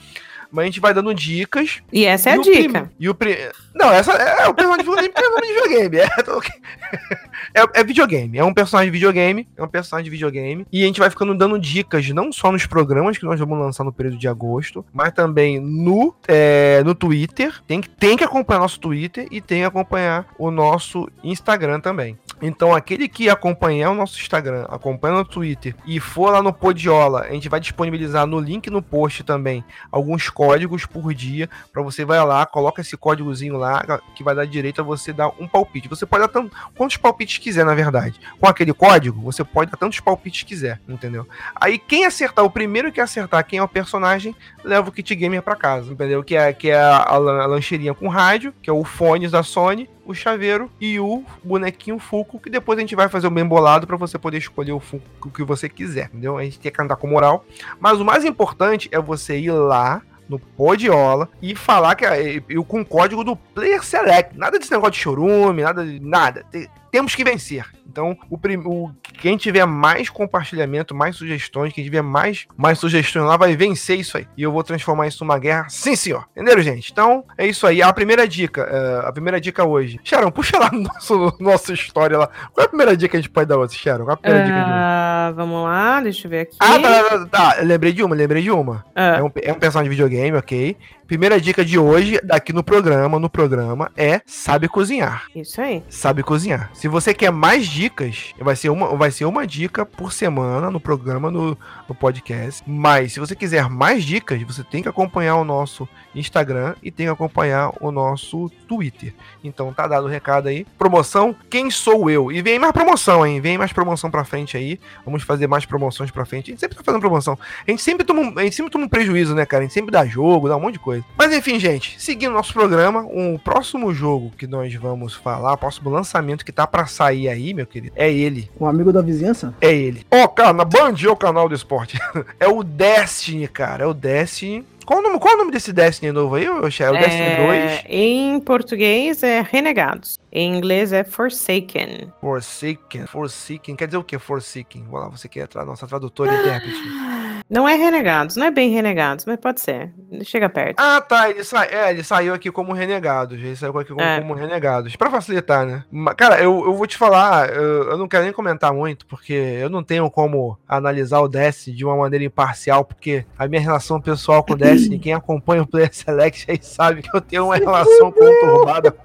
mas a gente vai dando dicas. E essa é a dica. Prim... E o prim... Não, essa é, é o personagem de videogame. É, *laughs* é, é, videogame. É um personagem de videogame. É um personagem de videogame. E a gente vai ficando dando dicas, não só nos programas que nós vamos lançar no período de agosto, mas também no, é, no Twitter. Tem que, tem que acompanhar nosso Twitter e tem que acompanhar o nosso Instagram também. Então, aquele que acompanhar o nosso Instagram, acompanha no Twitter e for lá no Podiola, a gente vai disponibilizar no link no post também alguns códigos por dia para você vai lá, coloca esse códigozinho lá que vai dar direito a você dar um palpite. Você pode dar tanto, quantos palpites quiser, na verdade. Com aquele código, você pode dar tantos palpites quiser, entendeu? Aí quem acertar, o primeiro que acertar quem é o personagem, leva o kit gamer para casa, entendeu? Que é, que é a, a, a lancheirinha com rádio, que é o fones da Sony, o chaveiro e o bonequinho Funko, que depois a gente vai fazer o bem bolado para você poder escolher o Funko que você quiser, entendeu? A gente tem que andar com moral. Mas o mais importante é você ir lá no Podiola e falar que é, eu com o código do Player Select. Nada desse negócio de chorume, nada de nada. Temos que vencer. Então, o, o, quem tiver mais compartilhamento, mais sugestões, quem tiver mais, mais sugestões lá, vai vencer isso aí. E eu vou transformar isso numa guerra, sim, senhor. Entenderam, gente? Então, é isso aí. A primeira dica, uh, a primeira dica hoje. Sharon, puxa lá *laughs* no nosso, nossa história lá. Qual é a primeira dica que a gente pode dar hoje, Sharon? Qual é a primeira uh, dica de hoje? Ah, vamos lá, deixa eu ver aqui. Ah, tá, tá, tá. tá. Lembrei de uma, lembrei de uma. Uh. É, um, é um personagem de videogame, ok. Primeira dica de hoje, daqui no programa, no programa, é sabe cozinhar. Isso aí. Sabe cozinhar. Se você quer mais dicas, vai ser uma, vai ser uma dica por semana no programa, no, no podcast. Mas se você quiser mais dicas, você tem que acompanhar o nosso Instagram e tem que acompanhar o nosso Twitter. Então tá dado o recado aí. Promoção, quem sou eu? E vem mais promoção, hein? Vem mais promoção pra frente aí. Vamos fazer mais promoções pra frente. A gente sempre tá fazendo promoção. A gente sempre toma, a gente sempre toma um prejuízo, né, cara? A gente sempre dá jogo, dá um monte de coisa coisa. Mas enfim, gente, seguindo nosso programa, o um próximo jogo que nós vamos falar, o próximo lançamento que tá para sair aí, meu querido, é ele. Um amigo da vizinhança? É ele. Ó, oh, cara, na Band é o canal do esporte. *laughs* é o Destiny, cara. É o Destiny. Qual o nome, qual o nome desse Destiny novo aí, Oxé? É o Destiny 2? É, em português é Renegados. Em inglês é Forsaken. Forsaken. Forsaken. Quer dizer o que, Forsaken? Vamos lá, você quer é a nossa tradutora e intérprete. *gasps* *laughs* Não é Renegados, não é bem Renegados, mas pode ser. Chega perto. Ah, tá. Ele, sa... é, ele saiu aqui como Renegados. Ele saiu aqui como, é. como Renegados. Pra facilitar, né? Cara, eu, eu vou te falar, eu, eu, não quero nem comentar muito, porque eu não tenho como analisar o Destiny de uma maneira imparcial, porque a minha relação pessoal com o Destiny, quem acompanha o Player Select aí sabe que eu tenho uma relação conturbada.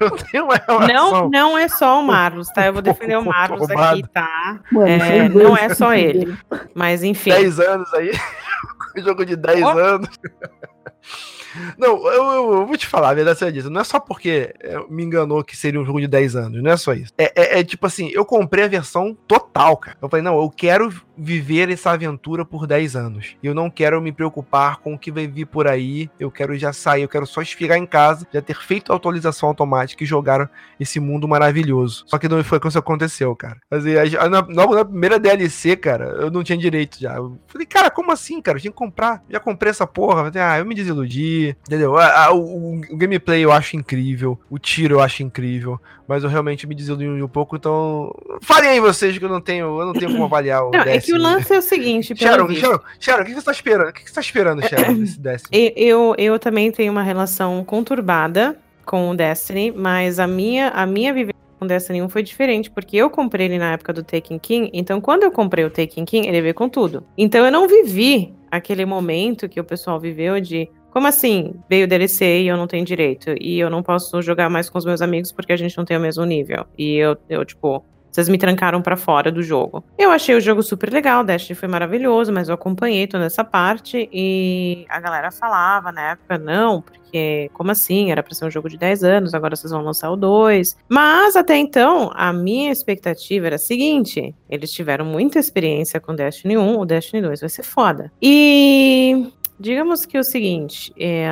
Eu tenho uma relação. Não, não é só o *laughs* Marlos, tá? Eu vou defender o Marlos aqui, tá? Mano, é, não é só ele. Mas enfim. 10 anos aí. *laughs* jogo de 10 oh. anos. Não, eu, eu, eu, vou te falar, a verdade é disso. Não é só porque é, me enganou que seria um jogo de 10 anos, não é só isso. É, é, é, tipo assim, eu comprei a versão total, cara. Eu falei, não, eu quero viver essa aventura por 10 anos. Eu não quero me preocupar com o que vai vir por aí. Eu quero já sair, eu quero só ficar em casa, já ter feito a atualização automática e jogar esse mundo maravilhoso. Só que não foi que isso aconteceu, cara. Assim, na, na primeira DLC, cara, eu não tinha direito já. Eu falei, cara, como assim, cara? Eu tinha que comprar. Já comprei essa porra. ah, eu me desiludi. Entendeu? o, o, o, gameplay eu acho incrível. O tiro eu acho incrível. Mas eu realmente me desiludi um pouco, então. Falem aí vocês que eu não tenho, eu não tenho como avaliar o. Não, é que o lance é o seguinte, Sharon, Sharon, Sharon, o que você tá esperando? O que você tá esperando, Sharon, desse Destiny? Eu, eu também tenho uma relação conturbada com o Destiny, mas a minha, a minha vivência com Destiny 1 foi diferente, porque eu comprei ele na época do Taken King, então quando eu comprei o Taken King, ele veio com tudo. Então eu não vivi aquele momento que o pessoal viveu de como assim? Veio DLC e eu não tenho direito. E eu não posso jogar mais com os meus amigos porque a gente não tem o mesmo nível. E eu, eu tipo, vocês me trancaram para fora do jogo. Eu achei o jogo super legal, Destiny foi maravilhoso, mas eu acompanhei toda essa parte e a galera falava na época, não, porque como assim? Era pra ser um jogo de 10 anos, agora vocês vão lançar o 2. Mas até então, a minha expectativa era a seguinte: eles tiveram muita experiência com Destiny 1, o Destiny 2 vai ser foda. E Digamos que é o seguinte, é,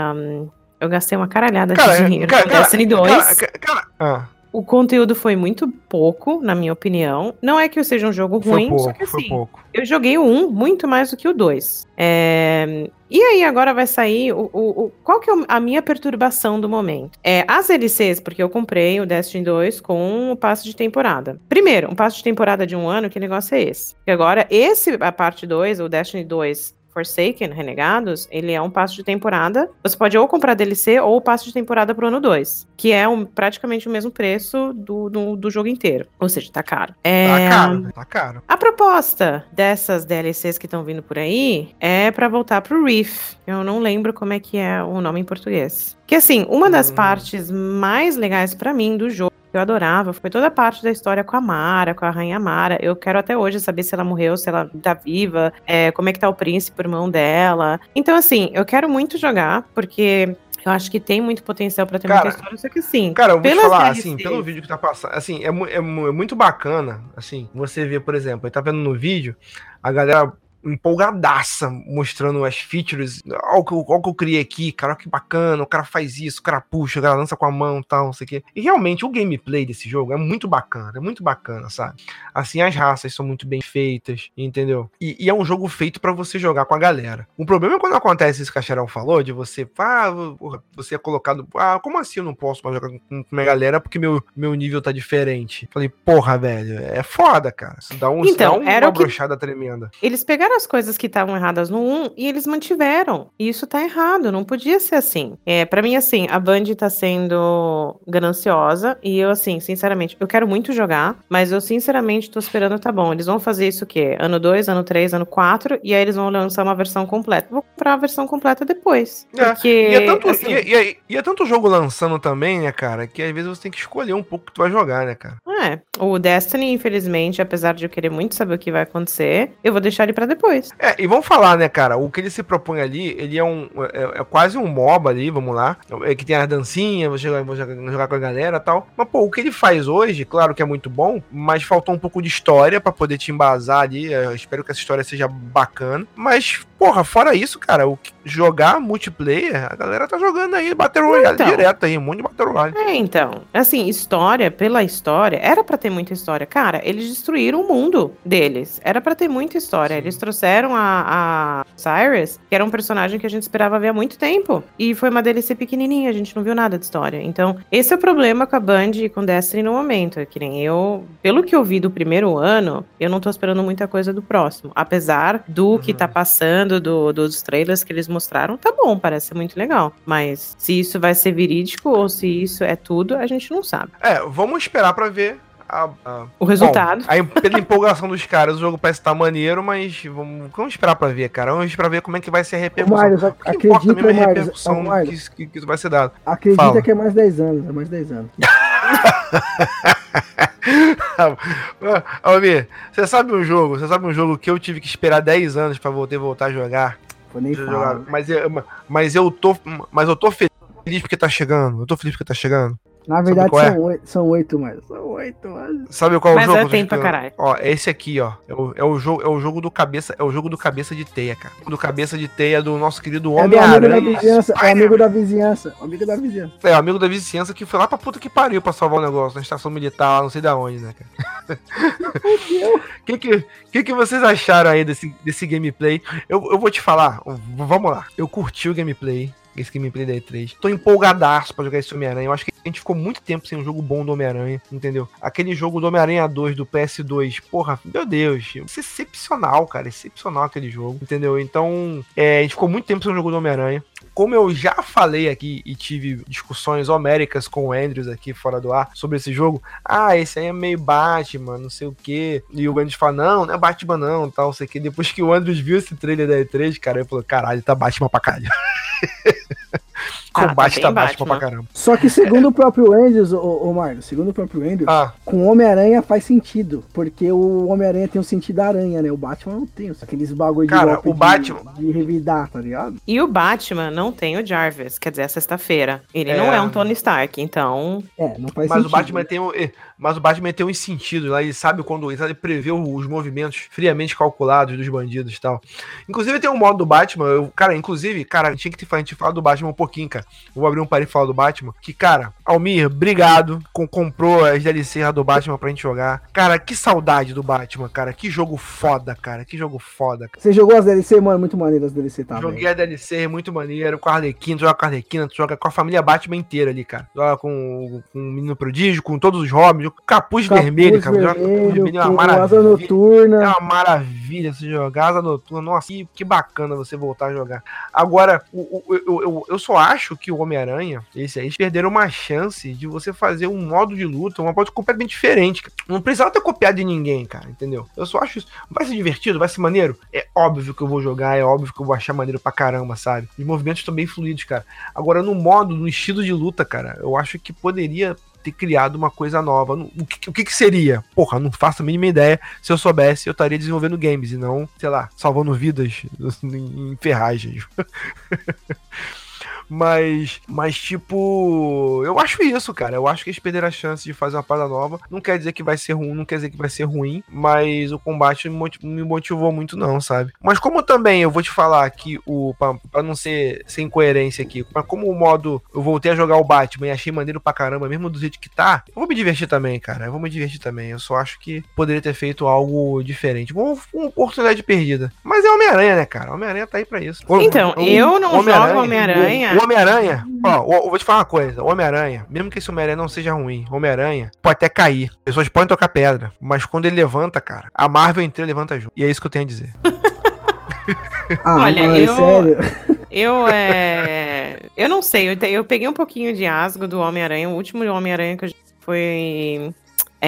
eu gastei uma caralhada cara, de dinheiro cara, cara, Destiny 2. Cara, ah. O conteúdo foi muito pouco, na minha opinião. Não é que eu seja um jogo ruim, pouco, só que assim, eu joguei o 1 muito mais do que o 2. É... E aí, agora vai sair o, o, o, qual que é a minha perturbação do momento? É as LCs, porque eu comprei o Destiny 2 com o passo de temporada. Primeiro, um passo de temporada de um ano, que negócio é esse? E agora, esse, a parte 2, o Destiny 2 Forsaken, Renegados, ele é um passo de temporada. Você pode ou comprar DLC ou o passo de temporada pro ano 2, que é um, praticamente o mesmo preço do, do, do, jogo inteiro. Ou seja, tá caro. É, tá caro, tá caro. A proposta dessas DLCs que estão vindo por aí é para voltar pro Reef. Eu não lembro como é que é o nome em português. Que assim, uma das hum. partes mais legais para mim do jogo que eu adorava foi toda a parte da história com a Mara, com a Rainha Mara. Eu quero até hoje saber se ela morreu, se ela tá viva, é, como é que tá o príncipe, o irmão dela. Então, assim, eu quero muito jogar, porque eu acho que tem muito potencial para ter Cara, muita história, só que sim. Cara, eu vou te falar, DLCs assim, pelo vídeo que tá passando, assim, é, é é muito bacana, assim, você vê, por exemplo, ele tá vendo no vídeo, a galera empolgadaça mostrando as features, olha o que, eu- criei aqui, cara, olha que bacana, o cara faz isso, o cara puxa, o cara lança com a mão e tal, não sei o quê. E realmente o gameplay desse jogo é muito bacana, é muito bacana, sabe? Assim, as raças são muito bem feitas, entendeu? E, e é um jogo feito pra você jogar com a galera. O problema é quando acontece isso que a Cheryl falou, de você, ah, porra, você é colocado, ah, como assim eu não posso mais jogar com, com minha galera porque meu, meu nível tá diferente? Falei, porra, velho, é foda, cara. Isso dá, um, Então, dá um- era uma brochada tremenda. Eles pegaram as coisas que estavam erradas no 1 e eles mantiveram. E isso tá errado, não podia ser assim. É, para mim, assim, a Band tá sendo gananciosa e eu, assim, sinceramente, eu quero muito jogar, mas eu, sinceramente, tô esperando, tá bom, eles vão fazer isso o quê? Ano 2, ano 3, ano 4, e aí eles vão lançar uma versão completa. Vou comprar a versão completa depois. É, Porque. E é, tanto, assim, e, é- e é- e é tanto jogo lançando também, né, cara, que às vezes você tem que escolher um pouco o que tu vai jogar, né, cara? É, o Destiny, infelizmente, apesar de eu querer muito saber o que vai acontecer, eu vou deixar ele pra depois. É, e vamos falar, né, cara, o que ele se propõe ali, ele é um, é, é quase um MOBA ali, vamos lá, é que tem as dancinhas, jogar, vou jogar, jogar com a galera e tal, mas, pô, o que ele faz hoje, claro que é muito bom, mas faltou um pouco de história pra poder te embasar ali, eu espero que essa história seja bacana, mas, porra, fora isso, cara, o que- jogar multiplayer, a galera tá jogando aí Battle Royale Então. direto aí, um monte de Battle Royale. É, então, assim, história pela história, era pra ter muita história. Cara, eles destruíram o mundo deles. Era pra ter muita história. Sim. Eles trouxeram a, a Cyrus, que era um personagem que a gente esperava ver há muito tempo. E foi uma DLC pequenininha, a gente não viu nada de história. Então, esse é o problema com a Band e com Destiny no momento. É que nem eu, pelo que eu vi do primeiro ano, eu não tô esperando muita coisa do próximo. Apesar do que Uhum. tá passando, do- dos trailers que eles mostraram, tá bom, parece ser muito legal. Mas se isso vai ser verídico ou se isso é tudo, a gente não sabe. É, vamos esperar pra ver a- a, O resultado. Bom, aí, pela empolgação dos caras, o jogo parece estar maneiro, mas vamos, vamos esperar pra ver, cara. Vamos esperar ver como é que vai ser a repercussão. Marius, O que acredita, importa mesmo é a repercussão Marius, que, que, que isso vai ser dado. acredita Fala. que é mais 10 anos, é mais 10 anos. *laughs* Almir, você sabe um jogo? Você sabe um jogo que eu tive que esperar 10 anos pra voltar, voltar a jogar? Vou nem Jogar. Mas, eu, mas eu tô. Mas eu tô feliz porque tá chegando. Eu tô feliz porque tá chegando. Na verdade, qual é? são oito, são oito, mas são oito, mas... Sabe qual é o Mas jogo? é eu tô tempo caralho. Ó, é esse aqui, ó. É o, é o jogo, é o jogo do cabeça, é o jogo do cabeça de teia, cara. Do cabeça de teia do nosso querido É do amigo da vizinhança, é o amigo da vizinhança, amigo da vizinhança. É, o amigo da vizinhança que foi lá pra puta que pariu pra salvar o negócio, na estação militar, lá, não sei da onde, né, cara? O *laughs* que que, que que vocês acharam aí desse, desse gameplay? Eu, eu vou te falar, vamos lá. Eu curti o gameplay, esse gameplay da E3. Tô empolgadaço pra jogar esse Homem-Aranha. Eu acho que a gente ficou muito tempo sem um jogo bom do Homem-Aranha, entendeu? Aquele jogo do Homem-Aranha 2 do PS2, porra, meu Deus, é excepcional, cara, excepcional aquele jogo, entendeu? Então, é, a gente ficou muito tempo sem um jogo do Homem-Aranha. Como eu já falei aqui e tive discussões homéricas com o Andrews aqui fora do ar sobre esse jogo, ah, esse aí é meio Batman, não sei o quê. E o Andrews fala, não, não é Batman não, tal, não sei o quê. Depois que o Andrews viu esse trailer da E3, cara, ele falou, caralho, tá Batman pra caralho. *laughs* Ah, Combate tá tá bem Batman pra caramba. Só que segundo o próprio Andrews, ô, ô Mário, segundo o próprio Andrews, Ah, com o Homem-Aranha faz sentido, porque o Homem-Aranha tem o sentido da aranha, né? O Batman não tem, aqueles bagulho de Cara, golpe o de- Batman- de revidar, tá ligado? E o Batman não tem o Jarvis, quer dizer, a sexta-feira. Ele É. não é um Tony Stark, então. É, não faz mas sentido. o Batman tem um, eh, mas o Batman tem uns sentidos lá, ele sabe quando ele sabe prever os movimentos friamente calculados dos bandidos e tal. Inclusive tem um modo do Batman, eu, cara, inclusive, cara, tinha que ter, a gente falar do Batman um pouquinho, cara. Eu Vou abrir um parênteses e falar do Batman, que cara, Almir, obrigado, com, comprou as DLC do Batman pra gente jogar. Cara, que saudade do Batman, cara, que jogo foda, cara, que jogo foda. Cara. Você jogou as DLC, mano? Muito maneiro as DLC, tá? Joguei velho? a DLC, muito maneiro, com a Arlequina, tu joga com a Arlequina, tu joga com a família Batman inteira ali, cara. Joga com, com o Menino Prodígio, com todos os Robins, Capuz, Capuz Vermelho, cara. Vermelho, Vermelho, é uma asa maravilha. É noturna. uma maravilha se jogar asa noturna. Nossa, que, que bacana você voltar a jogar. Agora, o- o- eu, eu, eu só acho que o Homem-Aranha, esse aí, perderam uma chance de você fazer um modo de luta, uma modo completamente diferente. Não precisava ter copiado de ninguém, cara, entendeu? Eu só acho isso. Vai ser divertido, vai ser maneiro? É óbvio que eu vou jogar, é óbvio que eu vou achar maneiro pra caramba, sabe? Os movimentos estão bem fluidos, cara. Agora, no modo, no estilo de luta, cara, eu acho que poderia ter criado uma coisa nova. O que, o que, que seria? Porra, não faço a mínima ideia. Se eu soubesse, eu estaria desenvolvendo games e não, sei lá, salvando vidas *laughs* em, ferragens. *laughs* Mas, mas tipo, eu acho isso, cara. Eu acho que eles perderam a chance de fazer uma parada nova. Não quer dizer que vai ser ruim, não quer dizer que vai ser ruim, mas o combate me motivou muito, não, sabe? Mas como também eu vou te falar que o. Pra, pra não ser sem coerência aqui, mas como o modo. Eu voltei a jogar o Batman e achei maneiro pra caramba, mesmo do jeito que tá, eu vou me divertir também, cara. Eu vou me divertir também. Eu só acho que poderia ter feito algo diferente. Uma, uma oportunidade perdida. Mas é Homem-Aranha, né, cara? Homem-Aranha tá aí pra isso. Então, o, eu não Homem jogo Homem-Aranha. O Homem-Aranha, ó, eu vou te falar uma coisa. O Homem-Aranha, mesmo que esse Homem-Aranha não seja ruim, Homem-Aranha pode até cair. Pessoas podem tocar pedra. Mas quando ele levanta, cara, a Marvel inteira levanta junto. E é isso que eu tenho a dizer. *laughs* ah, Olha, eu. Sério? Eu, é... eu não sei, eu, eu peguei um pouquinho de asgo do Homem-Aranha. O último Homem-Aranha que eu foi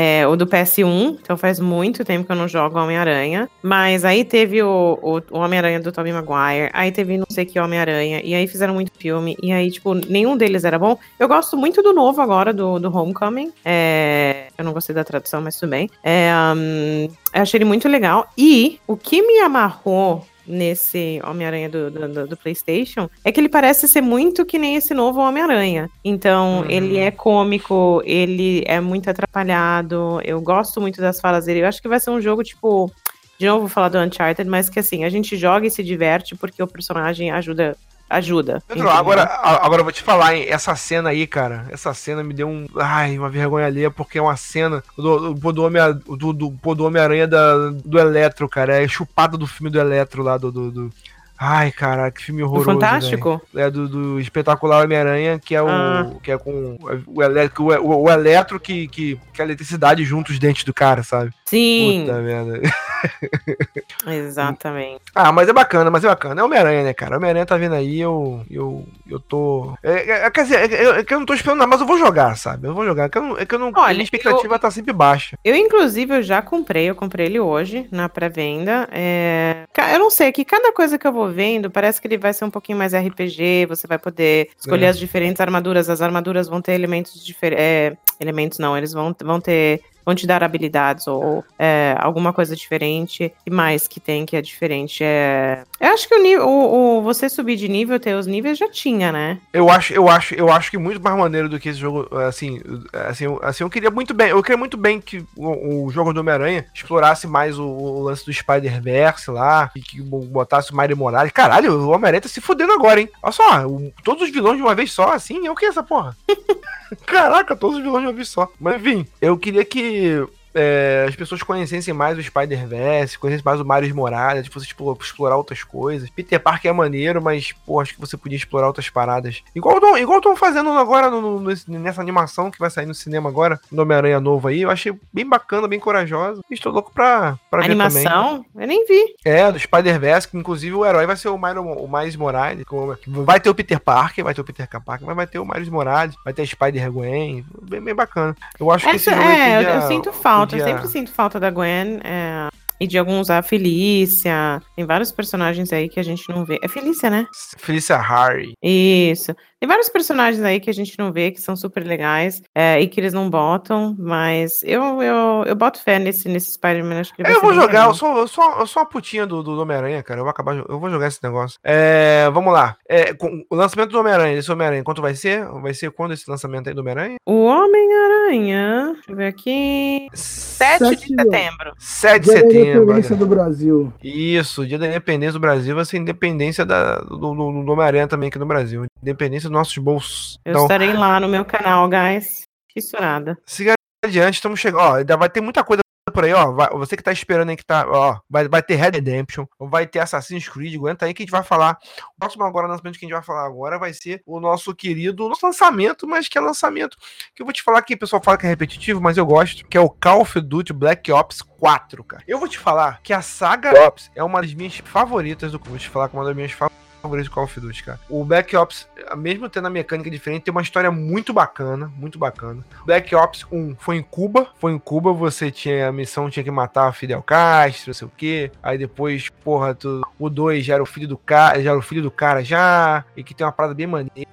é, o do PS1, então faz muito tempo que eu não jogo Homem-Aranha. Mas aí teve o, o, o Homem-Aranha do Tobey Maguire, aí teve não sei que Homem-Aranha, e aí fizeram muito filme, e aí, tipo, nenhum deles era bom. Eu gosto muito do novo agora, do, do Homecoming. É, eu não gostei da tradução, mas tudo bem. É, um, eu achei ele muito legal. E o que me amarrou nesse Homem-Aranha do, do, do, PlayStation é que ele parece ser muito que nem esse novo Homem-Aranha. Então, uhum. ele é cômico, ele é muito atrapalhado. Eu gosto muito das falas dele. Eu acho que vai ser um jogo tipo. De novo, vou falar do Uncharted, mas que assim, a gente joga e se diverte porque o personagem ajuda ajuda. Pedro, agora, agora eu vou te falar, hein? Essa cena aí, cara, essa cena me deu um. Ai, uma vergonha alheia, porque é uma cena do, do, do Homem-Aranha do, do, do Homem da, do Eletro, cara. É chupada do filme do Eletro lá, do, do, do... Ai, cara, que filme horroroso. Do Fantástico? Véio. É do, do espetacular Homem-Aranha, que é o. Ah. que é com o, eletro, o, o, o eletro que, que, que a eletricidade junta os dentes do cara, sabe? Sim. Puta merda. *laughs* *laughs* Exatamente. Ah, mas é bacana, mas é bacana. É Homem-Aranha, né, cara? Homem-Aranha tá vindo aí, eu. Eu, eu tô. É, é, é quer dizer, é, é, que eu não tô esperando nada, mas eu vou jogar, sabe? Eu vou jogar. É que eu não, é que eu não Olha, minha expectativa eu, tá sempre baixa. Eu, inclusive, eu já comprei, eu comprei ele hoje, na pré-venda. É... Eu não sei, que cada coisa que eu vou vendo, parece que ele vai ser um pouquinho mais RPG, você vai poder escolher é. as diferentes armaduras. As armaduras vão ter elementos diferentes. É, elementos não, eles vão, vão ter vão te dar habilidades ou é, alguma coisa diferente. E mais que tem que é diferente é. Eu acho que o, o, o, você subir de nível, ter os níveis já tinha, né? Eu acho, eu acho, eu acho que muito mais maneiro do que esse jogo. Assim, assim, assim eu queria muito bem. Eu queria muito bem que o, o jogo do Homem-Aranha explorasse mais o, o, lance do Spider-Verse lá, e que botasse o Mario Morales. Caralho, o Homem-Aranha tá se fudendo agora, hein? Olha só, todos os vilões de uma vez só, assim, é o que essa porra? *laughs* Caraca, todos os vilões de uma vez só. Mas enfim, eu queria que you. É, as pessoas conhecessem mais o Spider-Verse, conhecessem mais o Miles Morales, de você explorar outras coisas. Peter Parker é maneiro, mas, pô, acho que você podia explorar outras paradas. Igual estão fazendo agora no, no, nessa animação que vai sair no cinema agora, no Homem-Aranha novo aí. Eu achei bem bacana, bem corajosa. Estou louco pra, pra ver também. Animação? Eu nem vi. É, do Spider-Verse, que inclusive o herói vai ser o Miles, o Miles Morales. Vai ter o Peter Parker, vai ter o Peter Parker, mas vai ter o Miles Morales, vai ter a Spider-Gwen. Bem, bem bacana. Eu acho Essa, que esse jogo é, eu, eu sinto falta falta, eu sempre sinto falta da Gwen. É, e de alguns, a Felícia. Tem vários personagens aí que a gente não vê. É Felícia, né? Felícia Harry. Isso. Tem vários personagens aí que a gente não vê, que são super legais é, e que eles não botam, mas eu, eu, eu boto fé nesse, nesse Spider-Man. Acho que eu vou jogar, eu sou, eu, sou, eu sou uma putinha do, do Homem-Aranha, cara. Eu vou acabar, eu vou jogar esse negócio. É, vamos lá. É, com, o lançamento do Homem-Aranha, esse Homem-Aranha, quanto vai ser? Vai ser quando esse lançamento aí do Homem-Aranha? O Homem-Aranha, deixa eu ver aqui. 7, 7 de setembro. 7 de setembro. Independência do Brasil. Isso, dia da independência do Brasil vai ser independência da, do, do, do Homem-Aranha também aqui no Brasil. Independência dos nossos bolsos. Eu então, estarei lá no meu canal, guys. Fissurada. Siga adiante, estamos chegando. Ó, ainda vai ter muita coisa por aí, ó. Vai, você que tá esperando aí que tá, ó, vai, vai ter Red Redemption, vai ter Assassin's Creed, aguenta aí que a gente vai falar. O próximo agora, lançamento que a gente vai falar agora vai ser o nosso querido, nosso lançamento, mas que é lançamento que eu vou te falar que o pessoal fala que é repetitivo, mas eu gosto, que é o Call of Duty Black Ops 4, cara. Eu vou te falar que a saga Ops é uma das minhas favoritas do vou te falar que é uma das minhas favoritas favoritos de Call of Duty, cara. O Black Ops, mesmo tendo a mecânica diferente, tem uma história muito bacana, muito bacana. Black Ops 1 foi em Cuba, foi em Cuba, você tinha a missão, tinha que matar Fidel Castro, não sei o quê. Aí depois, porra, tu, o 2 já era o filho do cara, já era o filho do cara já, e que tem uma parada bem maneira,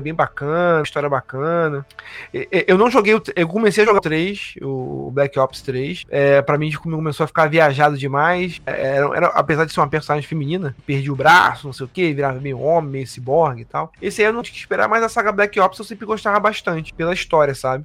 bem bacana, história bacana. Eu não joguei, eu comecei a jogar o 3, o Black Ops 3. É, para mim começou a ficar viajado demais. É, era, era, apesar de ser uma personagem feminina, perdi o braço, não sei o que, virava meio homem, meio ciborgue e tal. Esse aí eu não tinha que esperar, mas a saga Black Ops eu sempre gostava bastante pela história, sabe?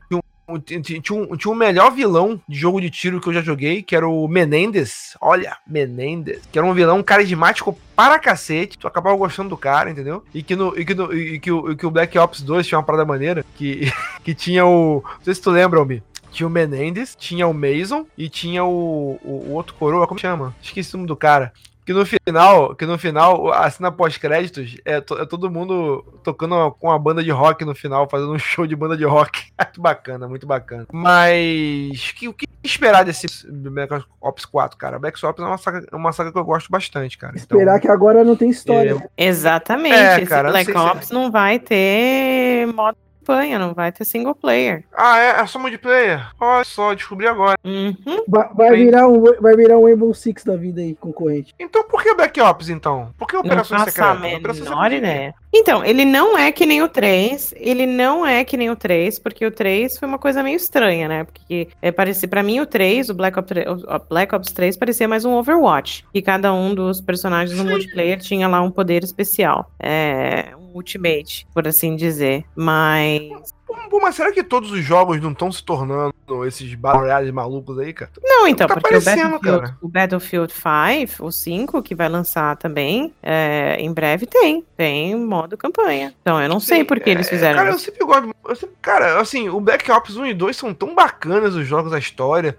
Tinha um, tinha um melhor vilão de jogo de tiro que eu já joguei, que era o Menendez. Olha, Menendez. Que era um vilão carismático para cacete. Tu acabava gostando do cara, entendeu? E que, no, e que, no, e que, o, e que o Black Ops 2 tinha uma parada maneira. Que, *laughs* que tinha o. Não sei se tu lembra, Almi. Tinha o Menendez, tinha o Mason e tinha o, o, o outro coroa, como chama? Esqueci o nome do cara que no final, que no final, a cena pós-créditos é, to, é, todo mundo tocando com uma banda de rock no final, fazendo um show de banda de rock. *laughs* muito bacana, muito bacana. Mas que, o que esperar desse Black Ops 4, cara? Black Ops é uma saga, uma saga que eu gosto bastante, cara. Esperar então, que agora não tem história. É, Exatamente. É, cara, Black Ops não vai ter modo campanha, não vai ter single player. Ah, é? É só multiplayer? Olha só, descobri agora. Uhum. Vai, vai virar um, vai virar um Rainbow Six da vida aí, concorrente. Então por que Black Ops, então? Por que Operações Secretas? Não menor ideia. Então, ele não é que nem o 3, ele não é que nem o 3, porque o 3 foi uma coisa meio estranha, né? Porque é, parecia, pra mim o 3, o Black Ops 3, o Black Ops 3 parecia mais um Overwatch, e cada um dos personagens no multiplayer tinha lá um poder especial. É, Ultimate, por assim dizer. Mas. Pô, mas será que todos os jogos não estão se tornando esses Battle malucos aí, cara? Não, então, tá porque o Battlefield, o Battlefield 5, o 5, que vai lançar também, é, em breve tem. Tem modo campanha. Então, eu não Sim, sei por que é, eles fizeram cara, isso. Eu sempre gosto. Eu sempre, cara, assim, o Black Ops 1 e 2 são tão bacanas os jogos, a história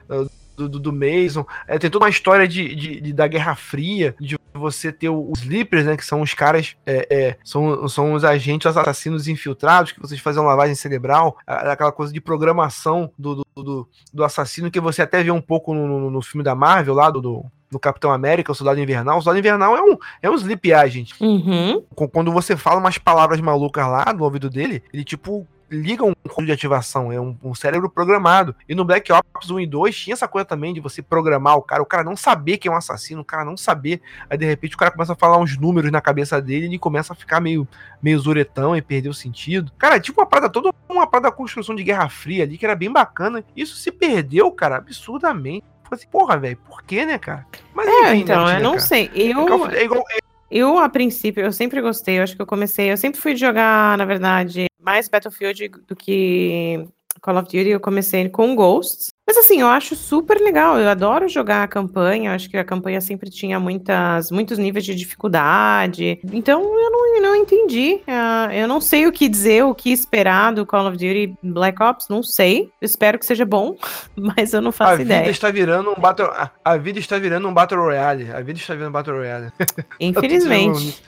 do, do, do Mason. É, tem toda uma história de, de, de, da Guerra Fria, de você ter os Sleepers, né? Que são os caras, é, é, são, são os agentes assassinos infiltrados, que vocês fazem lavagem cerebral, aquela coisa de programação do, do, do, assassino, que você até vê um pouco no, no, no filme da Marvel, lá do, do do Capitão América, o Soldado Invernal. O Soldado Invernal é um, é um sleep agent. Uhum. Quando você fala umas palavras malucas lá no ouvido dele, ele tipo liga um código de ativação, é um, um, cérebro programado. E no Black Ops 1 e 2 tinha essa coisa também de você programar o cara, o cara não saber que é um assassino, o cara não saber. Aí de repente o cara começa a falar uns números na cabeça dele e ele começa a ficar meio, meio zuretão e perder o sentido. Cara, é tipo uma parada, toda uma parada da construção de Guerra Fria ali, que era bem bacana. Isso se perdeu, cara, absurdamente. Assim, porra, velho, por quê, né, cara? Mas é, enfim, então, né, eu não cara? sei. Eu... É igual, eu, a princípio, eu sempre gostei, eu acho que eu comecei, eu sempre fui jogar, na verdade, mais Battlefield do que Call of Duty. Eu comecei com Ghosts, mas assim, eu acho super legal. Eu adoro jogar a campanha. Eu acho que a campanha sempre tinha muitas, muitos níveis de dificuldade. Então eu não, não entendi. Uh, eu não sei o que dizer, o que esperar do Call of Duty Black Ops. Não sei. espero que seja bom, *laughs* mas eu não faço a ideia. Vida está virando um battle, a vida está virando um Battle Royale. A vida está virando um Battle Royale. *laughs* Infelizmente.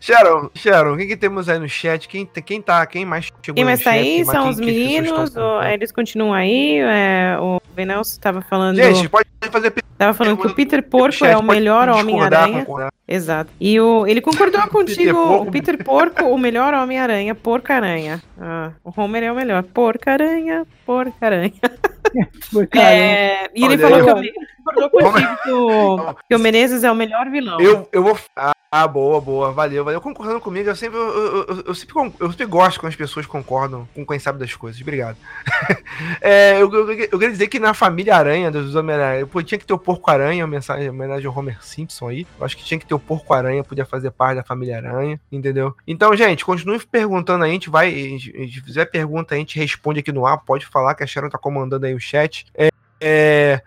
Sharon, Sharon, o que, que, temos aí no chat? Quem, quem tá? Quem mais chegou Quem mais tá aí são os meninos. Eles continuam aí. É, o o Venelso estava falando. Gente, pode fazer. Tava falando que o Peter Porco é o melhor Homem-Aranha. Exato. E o, ele concordou *laughs* contigo, o Peter Porco, o melhor Homem-Aranha, Porca-Aranha. Ah, o Homer é o melhor. Porca-aranha, Porca-aranha. É, e ele falou que o, concordou contigo que o, que o Menezes é o melhor vilão. Eu, eu vou. Ah, boa, boa, valeu, valeu. Concordando comigo, eu sempre, eu, eu, eu, sempre, eu sempre gosto quando as pessoas concordam com quem sabe das coisas. Obrigado. *laughs* é, eu, eu, eu, queria dizer que na família Aranha, dos Homem-Aranha, tinha que ter o Porco-Aranha, mensagem, homenagem ao Homer Simpson aí. Eu acho que tinha que ter o Porco-Aranha, podia fazer parte da família Aranha, entendeu? Então, gente, continue perguntando aí, a gente vai, gente fizer pergunta, a gente responde aqui no ar, pode falar que a Sharon tá comandando aí o chat. É, é,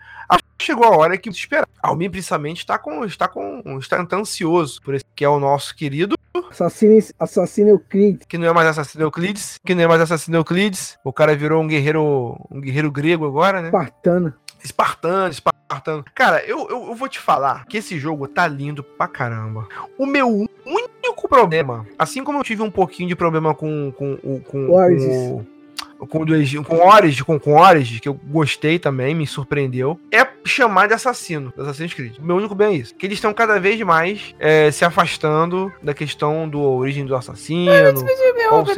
chegou a hora que esperar. Almir, principalmente, está com, está com, está ansioso por esse que é o nosso querido Assassino, assassino Euclides. Que não é mais assassino Euclides. Que não é mais assassino Euclides. O cara virou um guerreiro, um guerreiro grego agora, né? Espartano. Espartano, espartano. Cara, eu, eu, eu, vou te falar que esse jogo tá lindo pra caramba. O meu único problema, assim como eu tive um pouquinho de problema com, com, com, com, com com do com Origin, com, com Origin, que eu gostei também, me surpreendeu, é chamar de assassino, do Assassin's Creed. Meu único bem é isso. Que eles estão cada vez mais é, se afastando da questão do origem do assassino. Pera,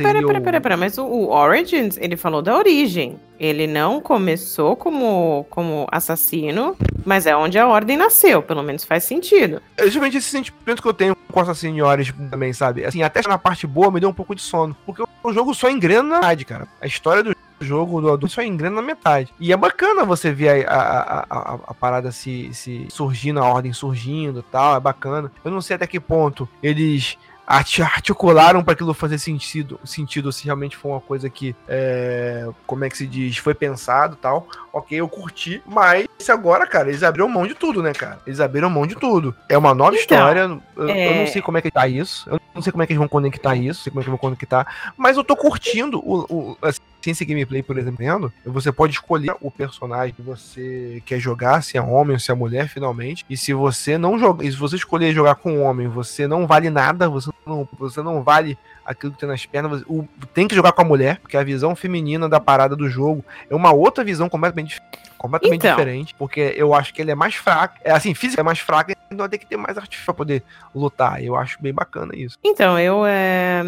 pera, pera, o- pera, pera, mas o, o Origins, ele falou da origem. Ele não começou como, como assassino, mas é onde a ordem nasceu, pelo menos faz sentido. É justamente esse sentimento que eu tenho com Assassin's Origin também, sabe? Assim, até na parte boa me deu um pouco de sono. Porque o jogo só engrena na metade, cara. A história do jogo do adulto só engrena na metade. E é bacana você ver a, a, a, a, parada se, se surgindo, a ordem surgindo e tal. É bacana. Eu não sei até que ponto eles articularam para aquilo fazer sentido, sentido se realmente foi uma coisa que, é, como é que se diz, foi pensado tal. Ok, eu curti, mas agora, cara, eles abriram mão de tudo, né, cara? Eles abriram mão de tudo. É uma nova Então, história. Eu, eu é- não sei como é que tá isso. Eu não sei como é que eles vão conectar isso. Não sei como é que vão conectar. Mas eu tô curtindo o. o assim, esse gameplay, por exemplo, você pode escolher o personagem que você quer jogar, se é homem ou se é mulher, finalmente. E se você não joga, e se você escolher jogar com um homem, você não vale nada, você não, você não vale aquilo que tem nas pernas. você- tem que jogar com a mulher, porque a visão feminina da parada do jogo é uma outra visão completamente, dif- completamente Então. diferente. Porque eu acho que ele é mais fraco. É assim, física é mais fraca, então vai ter que ter mais artifício pra poder lutar. Eu acho bem bacana isso. Então, eu é,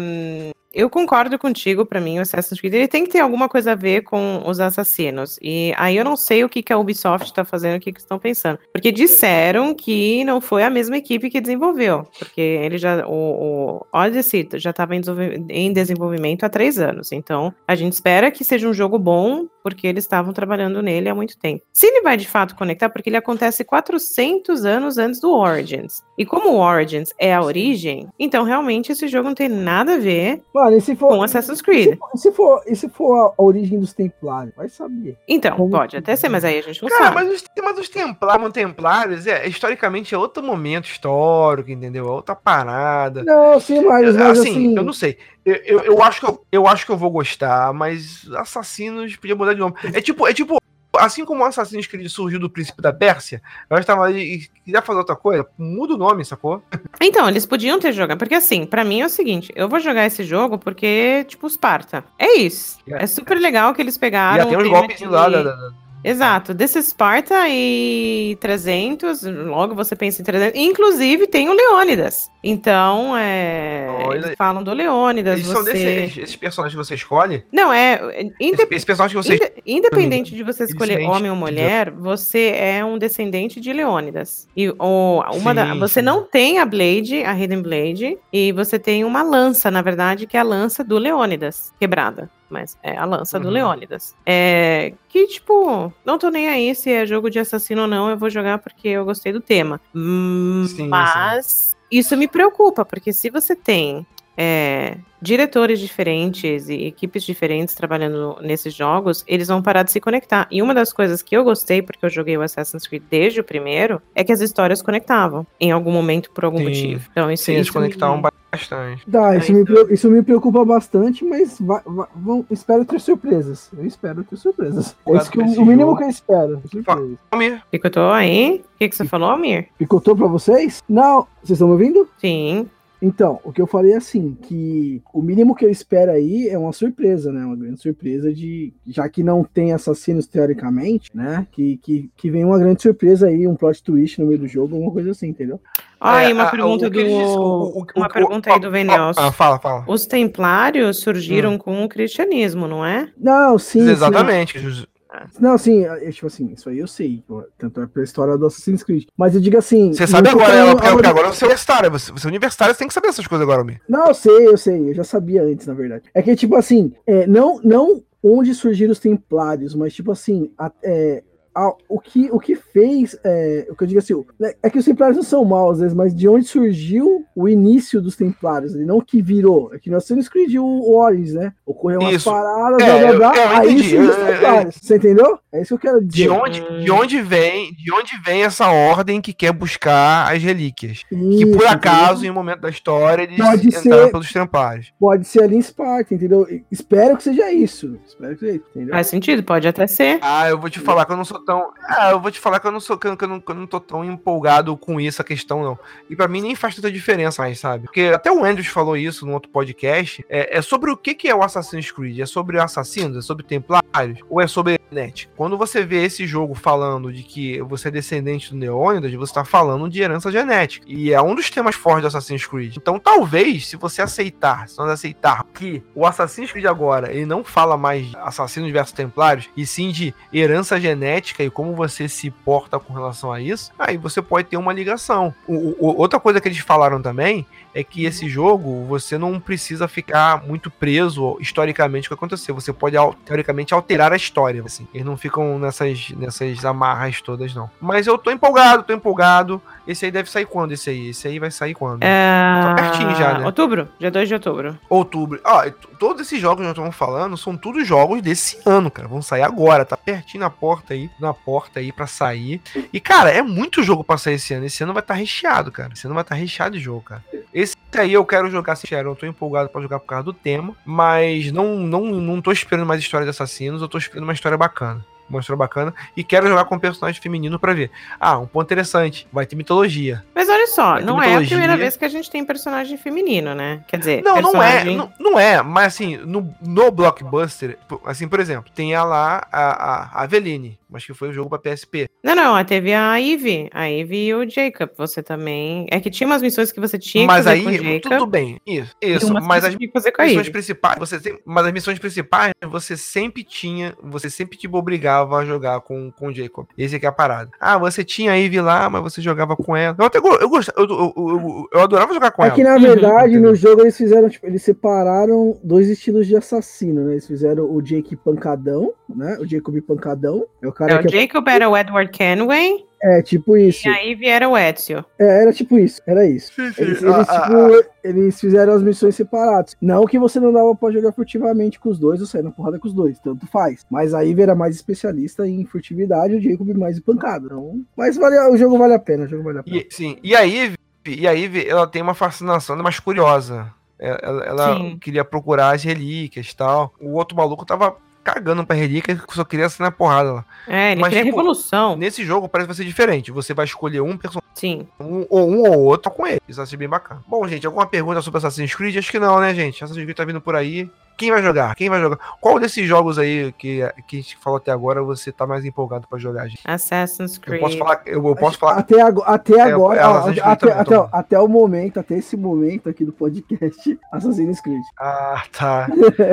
eu concordo contigo, pra mim, o Assassin's Creed ele tem que ter alguma coisa a ver com os assassinos. E aí eu não sei o que, que a Ubisoft tá fazendo, o que, que estão pensando. Porque disseram que não foi a mesma equipe que desenvolveu. Porque ele já. O, o Odyssey já estava em, em desenvolvimento há três anos. Então, a gente espera que seja um jogo bom, porque eles estavam trabalhando nele há muito tempo. Se ele vai de fato conectar, porque ele acontece 400 anos antes do Origins. E como o Origins é a origem, então realmente esse jogo não tem nada a ver Mano, e se for. com Assassin's Creed. E se for, e se for a origem dos Templários? Vai saber. Então, Como- pode até ser, mas aí a gente não Cara, sabe. mas os, mas os templários, templários é, historicamente é outro momento histórico, entendeu? É outra parada. Não, sim, mas, mas assim, assim. eu não sei. Eu, eu, eu acho que eu, eu acho que eu vou gostar, mas assassinos podia mudar de nome. É tipo, é tipo, assim como o Assassin's Creed surgiu do príncipe da Pérsia, eu estava ali e quiser fazer outra coisa, muda o nome, sacou? Então, eles podiam ter jogado. Porque assim, pra mim é o seguinte: eu vou jogar esse jogo porque, tipo, Sparta. É isso. É. É super legal que eles E pegaram. até o uns golpes de- lá da, da- da- Exato, desse Sparta e 300, logo você pensa em 300. Inclusive tem o Leônidas. Então, é, Olha, eles falam do Leônidas. Eles são você... desses esses personagens que você escolhe. Não, é. inde- Esse, esse personagem que você inde- Independente de você escolher homem ou mulher, você é um descendente de Leônidas. E o, uma da, Sim, você sim. não tem a Blade, a Hidden Blade, e você tem uma lança, na verdade, que é a lança do Leônidas, quebrada. Mas é a lança do Uhum. Leônidas. É, que, tipo, não tô nem aí se é jogo de assassino ou não, eu vou jogar porque eu gostei do tema. Hum, Sim, mas isso me preocupa, porque se você tem é, diretores diferentes e equipes diferentes trabalhando nesses jogos, eles vão parar de se conectar. E uma das coisas que eu gostei, porque eu joguei o Assassin's Creed desde o primeiro, é que as histórias conectavam em algum momento por algum Sim. motivo. Então isso, Sim, eles isso conectaram me- bastante. Tá, isso, Aí, me, isso me preocupa bastante, mas vai, vai- vão- espero ter surpresas. Eu espero ter surpresas. É isso que eu- o mínimo jogo. que eu espero. Surpresas. Almir, Picotou aí? O que, que você falou, Amir? Picotou pra vocês? Não. Vocês estão me ouvindo? Sim. Então, o que eu falei é assim, que o mínimo que eu espero aí é uma surpresa, né? Uma grande surpresa de. Já que não tem assassinos teoricamente, né? Que, que, que vem uma grande surpresa aí, um plot twist no meio do jogo, alguma coisa assim, entendeu? Ó, É, aí uma a- pergunta o do. o- o- uma o- pergunta o- aí do Venels. Ah, fala, fala. Os templários Hum. surgiram com o cristianismo, não é? Não, sim. sim. Exatamente. Não, sim, é, tipo assim, isso aí eu sei. Tanto é pela história do Assassin's Creed. Mas eu digo assim. Você sabe agora, ela, porque, porque agora- agora você é universitário. Você, você é universitário, você tem que saber essas coisas agora, Almir. Não, eu sei, eu sei, eu já sabia antes, na verdade. É que, tipo assim, é, não, não onde surgiram os templários, mas, tipo assim, a- é, a- o, que, o que fez, é, o que eu digo assim, né, é que os templários não são maus, às vezes, mas de onde surgiu o início dos templários, e não o que virou. É que nós Assassin's Creed o, o Origins, né? Ocorreu umas Isso. paradas, É, blá, blá, eu- blá, eu aí entendi, surgiu os eu- eu- templários. Você entendeu? É isso que eu quero dizer. De onde, de onde vem, de onde vem essa ordem que quer buscar as relíquias? Que Isso, por entendeu? acaso, em um momento da história, eles Pode entraram ser- pelos templários. Pode ser ali em Esparta, entendeu? Espero que seja isso. Espero que seja isso, entendeu? Faz sentido, pode até ser. Ah, eu vou te falar que eu não sou tão. Ah, eu vou te falar que eu não sou que eu, não, que eu não tô tão empolgado com isso, a questão, não. E pra mim nem faz tanta diferença mais, sabe? Porque até o Andrews falou isso no outro podcast. É, é sobre o que, que é o Assassin's Creed? É sobre assassinos? É sobre templários? Ou é sobre net? Quando você vê esse jogo falando de que você é descendente do Leônidas, você tá falando de herança genética. E é um dos temas fortes do Assassin's Creed. Então, talvez, se você aceitar, se nós aceitar que o Assassin's Creed agora, ele não fala mais de assassinos versus templários, e sim de herança genética e como você se porta com relação a isso, aí você pode ter uma ligação. O, o, outra coisa que eles falaram também é que esse jogo você não precisa ficar muito preso historicamente o que aconteceu. Você pode, teoricamente, alterar a história. Assim. Eles não ficam nessas, nessas amarras todas, não. Mas eu tô empolgado, tô empolgado. Esse aí deve sair quando? Esse aí? Esse aí vai sair quando? É... Tá pertinho já, né? Outubro, dia 2 de outubro. Outubro. Ó, todos esses jogos que nós estamos falando são todos jogos desse ano, cara. Vão sair agora, tá pertinho na porta aí, na porta aí para sair. E, cara, é muito jogo pra sair esse ano. Esse ano vai estar tá recheado, cara. Esse ano vai estar tá recheado de jogo, cara. Esse aí eu quero jogar sincero, eu tô empolgado para jogar por causa do tema, mas não, não, não tô esperando mais história de assassinos, eu tô esperando uma história bacana história bacana, e quero jogar com um personagem feminino para ver. Ah, um ponto interessante, vai ter mitologia. Mas olha só, não mitologia. é a primeira vez que a gente tem personagem feminino, né? Quer dizer, não, personagem... não é, não, não, é, mas assim, no, no blockbuster, assim, por exemplo, tem a lá a, a Aveline, mas que foi o jogo para PSP. Não, não, teve a Eve, a Eve e o Jacob, você também, é que tinha umas missões que você tinha mas que fazer aí, Jacob. tudo bem, isso, isso, mas as missões principais, você tem, mas as missões principais, você sempre tinha, você sempre te obrigava a jogar com, com o Jacob. Esse aqui é a parada. Ah, você tinha a Eve lá, mas você jogava com ela. Eu até eu, gost, eu, eu, eu, eu adorava jogar com é ela. É que na verdade, no jogo eles fizeram, tipo, eles separaram dois estilos de assassino, né? Eles fizeram o Jake pancadão, né? O Jacob pancadão. É o cara é, que o Jacob é... era o Edward Kenway. É, tipo isso. E aí vieram o Ezio. É, era tipo isso, era isso. Eles, eles, ah, tipo, ah, eles, fizeram as missões separadas. Não que você não dava pra jogar furtivamente com os dois ou sair na porrada com os dois, tanto faz. Mas aí era mais especialista em furtividade, o Jacob mais em pancada. Então, mas vale, o jogo vale a pena, o jogo vale a pena. E, sim, e aí, e aí ela tem uma fascinação mais curiosa. Ela, ela queria procurar as relíquias e tal. O outro maluco tava cagando pra relíquia, só queria sair na porrada lá. É, ele Mas, queria tipo, revolução. Nesse jogo parece que vai ser diferente. Você vai escolher um personagem. Sim. Um, ou um ou outro com ele. Isso vai ser bem bacana. Bom, gente, alguma pergunta sobre Assassin's Creed? Acho que não, né, gente? Assassin's Creed tá vindo por aí. Quem vai jogar? Quem vai jogar? Qual desses jogos aí que, que a gente falou até agora você tá mais empolgado pra jogar, gente? Assassin's Creed. Eu posso falar. Eu, eu posso falar até, ag até é, agora. É, ó, até, até, até, até, o momento, até esse momento aqui do podcast, *laughs* Assassin's Creed. Ah, tá.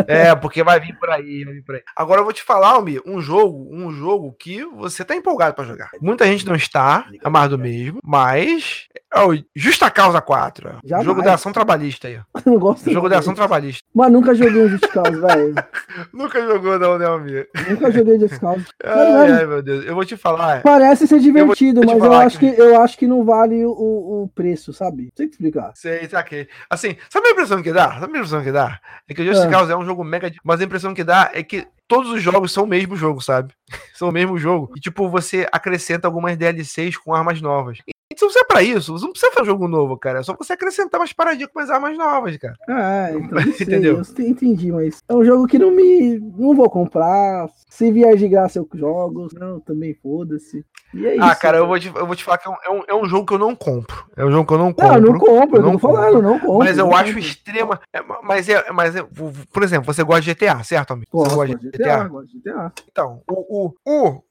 é, porque vai vir por aí, vai vir por aí. Agora eu vou te falar, Almi, um jogo, um jogo que você tá empolgado pra jogar. Muita gente não está, é mais do mesmo, mas é o Justa Causa 4. Já jogo da ação trabalhista aí. *laughs* Eu não gosto. Jogo da ação trabalhista. Mas nunca joguei um Just Cause, velho. *laughs* Nunca jogou, não, né, amigo? Nunca joguei Just Cause. *laughs* Ai, ai, meu Deus. Eu vou te falar. Parece ser divertido, eu mas eu acho, que... que... eu acho que não vale o, o preço, sabe? Sei te explicar. Sei, saquei. Assim, sabe a impressão que dá? Sabe a impressão que dá? É que o Just é. Cause é um jogo mega. Mas a impressão que dá é que todos os jogos são o mesmo jogo, sabe? *laughs* são o mesmo jogo. E, tipo, você acrescenta algumas DLCs com armas novas. Então você é pra isso, você não precisa fazer um jogo novo, cara. É só você acrescentar umas paradinhas com as armas novas, cara. Ah, *laughs* então entendeu? Eu entendi, mas é um jogo que não me. Não vou comprar. Se vier de graça eu jogo. Não, também foda-se. E é ah, isso, cara, eu vou, te, eu vou te falar que é um, é um, é um, jogo que eu não compro. É um jogo que eu não compro. Não, eu não compro, eu não tô falando, não compro. Mas eu acho compro. extrema. É, mas é, mas é, por exemplo, você gosta de GTA, certo, amigo? Você gosta de GTA? Gosto de GTA. Então, o, o, o,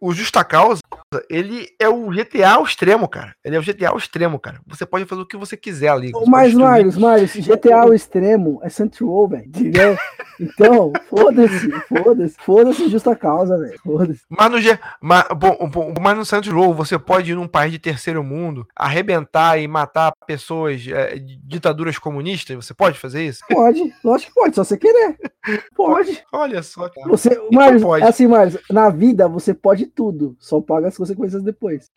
o Justa Causa, ele é o GTA ao extremo, cara. Ele é o GTA ao extremo, cara. Você pode fazer o que você quiser ali. Você mas, Marius, Marius, *laughs* GTA ao extremo é Central, velho. Entendeu? Então, *laughs* foda-se, foda-se, foda-se justa causa, velho. Foda-se. Mas no, mas, bom, mas no Central você pode ir num país de terceiro mundo, arrebentar e matar pessoas, é, ditaduras comunistas? Você pode fazer isso? Pode, lógico que pode, só você querer. *laughs* Pode. Olha só, cara. Você, então Marius, pode. assim, Marius, na vida você pode tudo, só paga as consequências depois.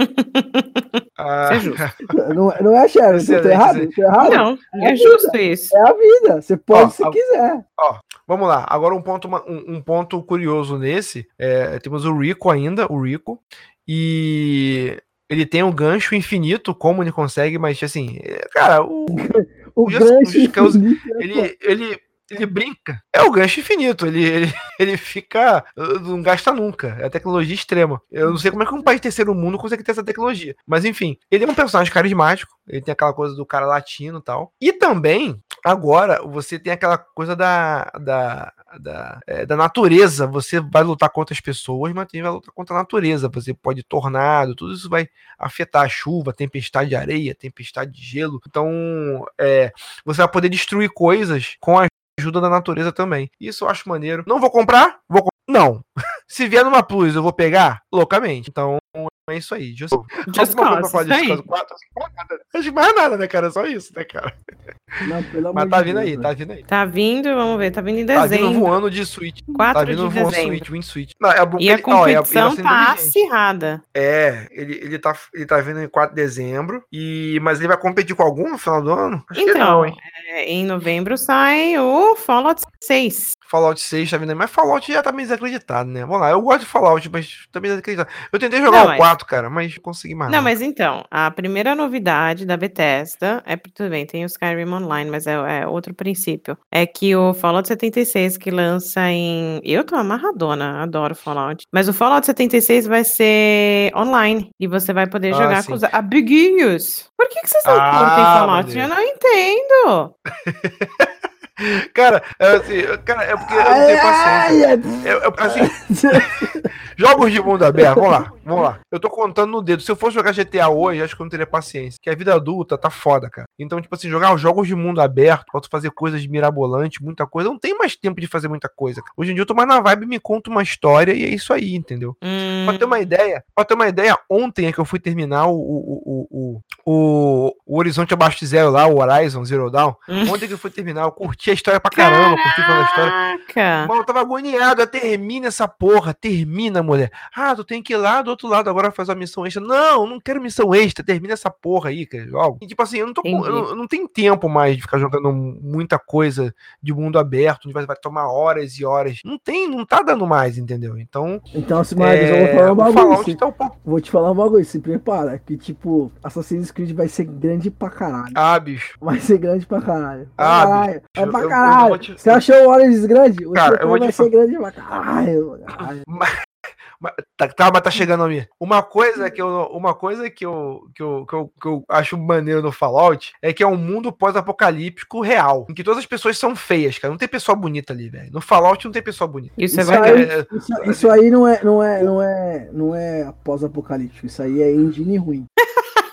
Ah. É justo. *laughs* Não, não é, Sharon? Você tá errado? Tá errado? Não, é, é justo isso. É a vida. Você pode ó, se ó, quiser. Ó, vamos lá. Agora um ponto, um, um ponto curioso nesse. É, temos o Rico ainda, o Rico. E ele tem um gancho infinito, como ele consegue, mas assim, é, cara, o. *laughs* o, o gancho. Just, ele, ele, ele brinca. É o gancho infinito. Ele, ele, *laughs* ele fica. Não gasta nunca. É a tecnologia extrema. Eu não sei como é que um país terceiro mundo consegue ter essa tecnologia. Mas enfim, ele é um personagem carismático. Ele tem aquela coisa do cara latino e tal. E também, agora, você tem aquela coisa da. da da, é, da natureza, você vai lutar contra as pessoas, mas também vai lutar contra a natureza. Você pode tornado, tudo isso vai afetar a chuva, tempestade de areia, tempestade de gelo. Então, é, você vai poder destruir coisas com a ajuda da natureza também. Isso eu acho maneiro. Não vou comprar? Vou Não. *laughs* Se vier numa Plus, eu vou pegar? Loucamente. Então, é isso aí. Just, Just cause, falar de Just 4? Acho que mais nada, né, cara? É só isso, né, cara? Não, Mas tá de vindo Deus, aí, velho. tá vindo aí. Tá vindo, vamos ver, tá vindo em Tá vindo dezembro. voando de Switch. 4 Tá vindo de voando dezembro. Switch, Win Switch. Não, é, E a ele- ó, é- competição sendo tá acirrada. É, ele, ele, tá, ele tá vindo em 4 de dezembro, e, mas ele vai competir com algum no final do ano? Acho que Então, não, hein? é, em novembro sai o Fallout 6. Fallout 6 tá vindo aí, mas Fallout já tá meio desacreditado, né? Vamos lá, eu gosto de Fallout, mas tá meio desacreditado. Eu tentei jogar Não, o mas- 4, cara, mas não consegui mais. Não, mas então, a primeira novidade da Bethesda é tudo bem, tem o Skyrim Online, mas é, é outro princípio. É que o Fallout 76 que lança em. Eu tô amarradona, adoro Fallout. Mas o Fallout 76 vai ser online e você vai poder Ah, jogar sim. com os amiguinhos. Por que, que vocês não Ah, curtem Fallout? Eu não entendo. *laughs* Cara, é, assim, cara, é porque eu não tenho paciência. É, é, assim, jogos de mundo aberto, vamos lá, vamos lá. Eu tô contando no dedo. Se eu fosse jogar GTA hoje, acho que eu não teria paciência. Porque a vida adulta tá foda, cara. Então, tipo assim, jogar os jogos de mundo aberto, pra tu fazer coisas mirabolantes, muita coisa. Eu não tenho mais tempo de fazer muita coisa. cara. Hoje em dia eu tô mais na vibe, me conta uma história e é isso aí, entendeu? Hum, Pra ter uma ideia, pra ter uma ideia, ontem é que eu fui terminar o, o, o, o, o, o Horizonte Abaixo de Zero lá, o Horizon Zero Dawn. Hum. Ontem que eu fui terminar, eu curti a história pra caramba, curti falando a história. Caraca! Mano, eu tava agoniado. eu, Termina essa porra, termina, mulher. Ah, tu tem que ir lá do outro lado agora fazer uma missão extra. Não, não quero missão extra. Termina essa porra aí, cara. Jogo. E, tipo assim, eu não tô com, eu, eu não tenho tempo mais de ficar jogando muita coisa de mundo aberto, onde vai, vai tomar horas e horas. Não tem, não tá dando mais, entendeu? Então, Então, assim, Marcos, eu vou é, falar um bagulho. Fallout se- tá um pouco. Vou te falar um bagulho, se prepara. Que, tipo, Assassin's Creed vai ser grande pra caralho. Ah, bicho. Vai ser grande pra caralho. Ah, caralho. bicho, É eu- pra eu- eu caralho. vou te- Você achou o Orange grande? O Cara, eu vou vai te ser grande pra caralho. *laughs* Tá, tá, mas tá chegando a mim. Uma coisa que eu, uma coisa que eu, que eu, que eu, que eu acho maneiro no Fallout é que é um mundo pós-apocalíptico real, em que todas as pessoas são feias, cara. Não tem pessoa bonita ali, velho. No Fallout não tem pessoa bonita. Isso é Isso aí, É, isso, isso aí não é, não é, não é, não é pós-apocalíptico. Isso aí é engine ruim. *laughs*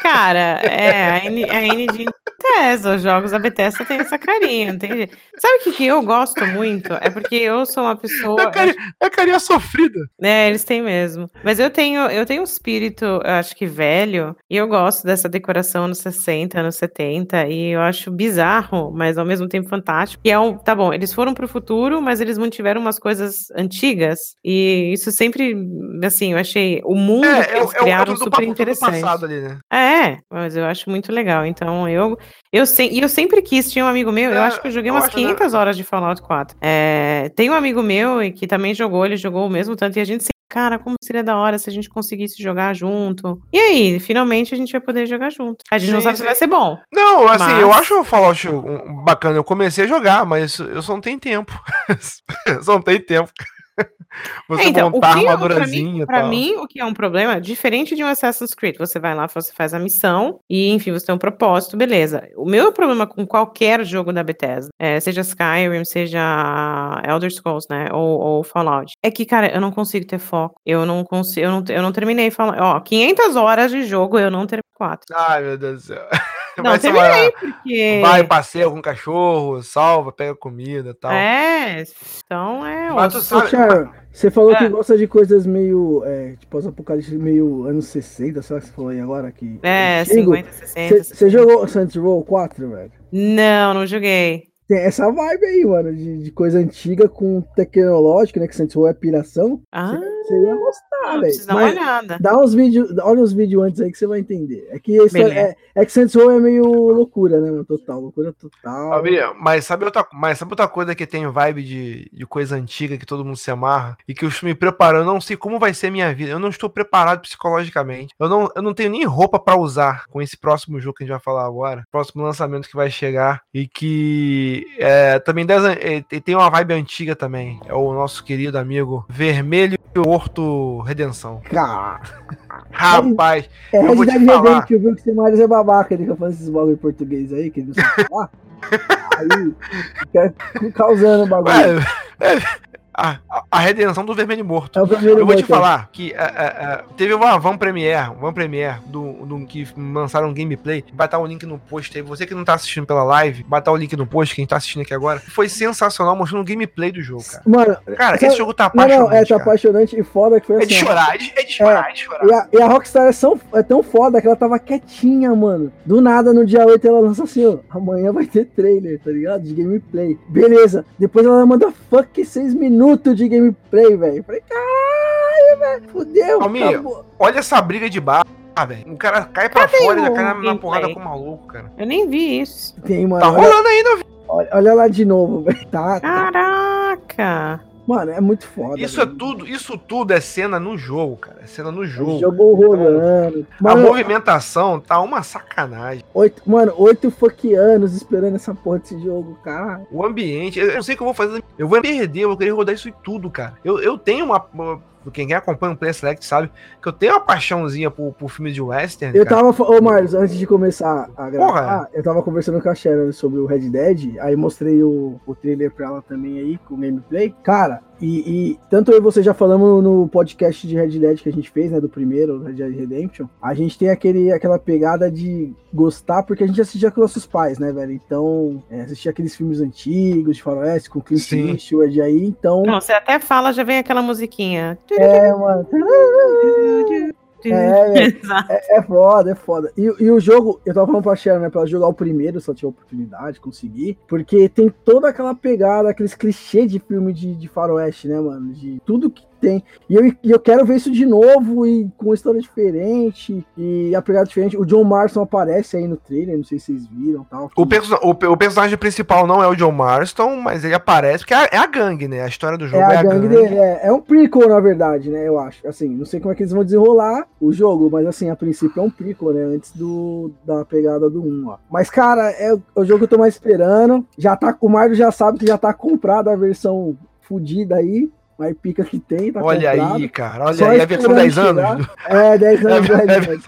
Cara, é, a, N, a NG Bethesda, os jogos da Bethesda tem essa carinha, jeito. Sabe o que, que eu gosto muito? É porque eu sou uma pessoa. é, carinha, é carinha sofrida. É, eles têm mesmo. Mas eu tenho, eu tenho um espírito, eu acho que velho, e eu gosto dessa decoração nos 60, anos 70, e eu acho bizarro, mas ao mesmo tempo fantástico. E é um, tá bom, eles foram pro futuro, mas eles mantiveram umas coisas antigas, e isso sempre, assim, eu achei o mundo É, que é, eles o- é, o- é criaram o do, super do interessante. passado ali, né? É, mas eu acho muito legal. Então, eu, eu, se, e eu sempre quis, tinha um amigo meu, eu É, acho que eu joguei umas acho, né? 500 horas de Fallout 4. É, tem um amigo meu e que também jogou, ele jogou o mesmo tanto, e a gente sempre, cara, como seria da hora se a gente conseguisse jogar junto. E aí, finalmente a gente vai poder jogar junto. A gente não Sim, sabe se sim. vai ser bom. Não, assim, Mas- eu acho o Fallout bacana. Eu comecei a jogar, mas eu só não tenho tempo. *laughs* só não tenho tempo. *laughs* Você É, então, o montar que é, pra armadurazinha mim, e pra tal. mim, o que é um problema, diferente de um Assassin's Creed, você vai lá, você faz a missão e, enfim, você tem um propósito, beleza. O meu problema com qualquer jogo da Bethesda, é, seja Skyrim, seja Elder Scrolls, né, ou, ou Fallout, é que, cara, eu não consigo ter foco. Eu não consigo, eu não, eu não terminei Fallout. Ó, 500 horas de jogo, eu não terminei 4. Ai, meu Deus do céu. *laughs* *laughs* Não, Vai, sei terminei, lá, porque... vai, passeia com cachorro, salva, pega comida e tal. É, então é... Mas sabe- Ô, Thiago, você falou É. que gosta de coisas meio é, de pós-apocalipse, meio anos 60, sabe o que você falou aí agora? Que É, antigo. 50, 60. Você você jogou Saints Row 4, velho? Não, não joguei. Tem essa vibe aí, mano, de, de coisa antiga com tecnológica, né? Que Saints Row é piração. Ah, Você ia gostar, velho. Dar uma olhada. Dá uns vídeos, olha os vídeos antes aí que você vai entender. É que esse Beleza. é, é que Saints Row é meio loucura, né, mano? Total, loucura total. Mas sabe outra, mas sabe outra coisa que tem vibe de, de coisa antiga que todo mundo se amarra e que eu estou me preparando, eu não sei como vai ser a minha vida. Eu não estou preparado psicologicamente. Eu não, eu não tenho nem roupa pra usar com esse próximo jogo que a gente vai falar agora, próximo lançamento que vai chegar e que é, também das- é, tem uma vibe antiga também. É o nosso querido amigo Vermelho Horto Redenção. Cara, *laughs* Rapaz, é Eu Red vou te falar. Redemption, viu que você mais é babaca, ele fica falando esses bagulho em português aí, que ele não sabe falar. *laughs* aí, fica causando bagulho. é, é, a, a- redenção do Vermelho Morto. É o primeiro Eu vou te botão. falar que é, é, é, teve uma van premiere, van premiere do, do que lançaram um gameplay. Estar o link no post aí. Você que não tá assistindo pela live, estar o link no post, quem tá assistindo aqui agora. Foi sensacional mostrando o gameplay do jogo, cara. Mano, Cara, Sabe- esse jogo tá não, apaixonante. não, é, tá apaixonante e foda que foi É de assim. chorar, é de, é chorar, é de chorar. E a, e a Rockstar é tão, é tão foda que ela tava quietinha, mano. Do nada, no dia 8, ela lança assim, ó. Amanhã vai ter trailer, tá ligado? De gameplay. Beleza. Depois ela manda fuck 6 minutos de gameplay, velho. Falei, caralho, velho. Fudeu. Olha essa briga de bar, velho. O cara cai pra Cadê fora e já cai na, na porrada com o maluco, cara. Eu nem vi isso. Tem, mano. Tá olha, rolando ainda, olha, olha lá de novo, velho. Tá, tá. Caraca! Mano, é muito foda. Isso é velho. tudo, isso tudo é cena no jogo, cara. É cena no jogo. Jogo rolando. A Mano, movimentação tá uma sacanagem. oito, mano, oito fuck anos esperando essa porra desse jogo, cara. O ambiente, eu não sei o que eu vou fazer. Eu vou perder, eu vou querer rodar isso em tudo, cara. Eu, eu tenho uma. uma- Quem acompanha o Play Select sabe que eu tenho uma paixãozinha por, por filme de western. Eu cara. tava, ô Marlos, antes de começar a gravar, eu tava conversando com a Sharon sobre o Red Dead, aí mostrei o, o trailer pra ela também aí, com o gameplay. Cara, e, e tanto eu e você já falamos no podcast de Red Dead que a gente fez, né, do primeiro, Red Dead Redemption, a gente tem aquele, aquela pegada de gostar, porque a gente assistia com nossos pais, né, velho? Então, é, assistia aqueles filmes antigos de faroeste, com Clint Sim. Eastwood aí, então... Não, você até fala, já vem aquela musiquinha. É, mano. *laughs* *laughs* É, velho. *laughs* Exato. É, é foda, é foda. E, e o jogo, eu tava falando pra Sharon, né, pra ela jogar o primeiro, se ela tiver oportunidade, conseguir, porque tem toda aquela pegada, aqueles clichês de filme de, de faroeste, né, mano, de tudo que tem. E eu, e eu quero ver isso de novo, e com uma história diferente, e a pegada diferente. O John Marston aparece aí no trailer, não sei se vocês viram tal. O, perso o, o personagem principal não é o John Marston, mas ele aparece porque é a, é a gangue, né? A história do jogo É é, a gangue dele, é, é um prequel, na verdade, né? Eu acho. Assim, não sei como é que eles vão desenrolar o jogo, mas assim, a princípio é um prequel, né? Antes do, da pegada do 1, ó. Mas, cara, é o- o jogo que eu tô mais esperando. Já tá, o Mario já sabe que já tá comprado a versão fodida aí. Mais pica que tem, tá Olha comprado. aí, cara. Olha Só aí, a versão esperando 10 anos. chegar. É, 10 *laughs* anos É, Red é, Dead.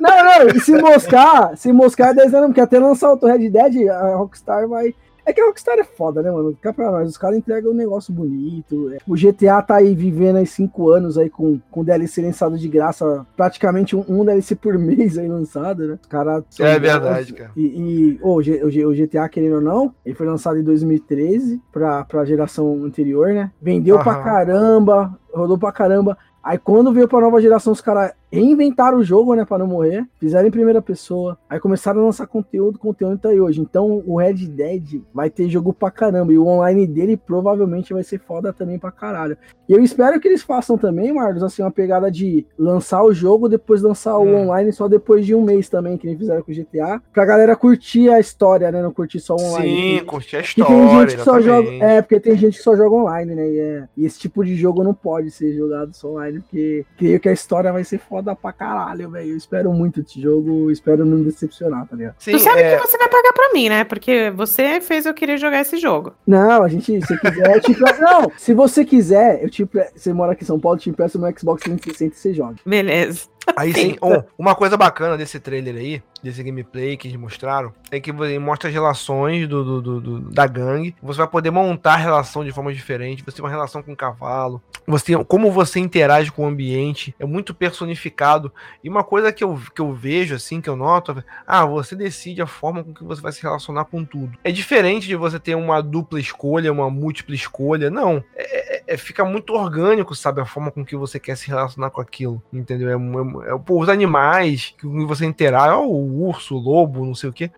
Não, não, e se moscar, se moscar é 10 anos, porque até lançar o Red Dead, a Rockstar vai. É que a Rockstar é foda, né, mano? Fica pra nós, os caras entregam um negócio bonito. é. O GTA tá aí vivendo aí 5 anos aí com, com DLC lançado de graça, praticamente um, um DLC por *laughs* mês aí lançado, né? Os caras. É verdade, cara. E, e ô, o, GTA, querendo ou não, ele foi lançado em 2013 pra, pra geração anterior, né? Vendeu pra Aham. caramba, rodou pra caramba. Aí quando veio pra nova geração, os caras reinventaram o jogo, né, pra não morrer. Fizeram em primeira pessoa. Aí começaram a lançar conteúdo, conteúdo tá aí hoje. Então o Red Dead vai ter jogo pra caramba. E o online dele provavelmente vai ser foda também pra caralho. E eu espero que eles façam também, Marcos, assim, uma pegada de lançar o jogo, depois lançar o Hum. online só depois de um mês também, que nem fizeram com o GTA. Pra galera curtir a história, né? Não curtir só o online. Sim, curti a história. tem gente que só joga. É, porque tem gente que só joga online, né? E, é- e esse tipo de jogo não pode ser jogado só online, porque creio que a história vai ser foda pra caralho, velho. Eu espero muito desse jogo, espero não decepcionar, tá ligado? Sim, tu sabe é, que você vai pagar pra mim, né? Porque você fez eu querer jogar esse jogo. Não, a gente, se quiser, eu te empresto- Não, se você quiser, eu te Você mora aqui em São Paulo, eu te empresto meu Xbox 360 e você joga. Beleza. Aí sim, oh, uma coisa bacana desse trailer aí, desse gameplay que eles mostraram, é que ele mostra as relações do, do- do- do- da gangue. Você vai poder montar a relação de forma diferente. Você tem uma relação com o cavalo. Você como você interage com o ambiente. É muito personificado. E uma coisa que eu, que eu vejo, assim, que eu noto, ah, você decide a forma com que você vai se relacionar com tudo. É diferente de você ter uma dupla escolha, uma múltipla escolha. Não. É, é- fica muito orgânico, sabe? A forma com que você quer se relacionar com aquilo, entendeu? É, é, é pô, os animais que você interage, ó, o urso, o lobo, não sei o quê.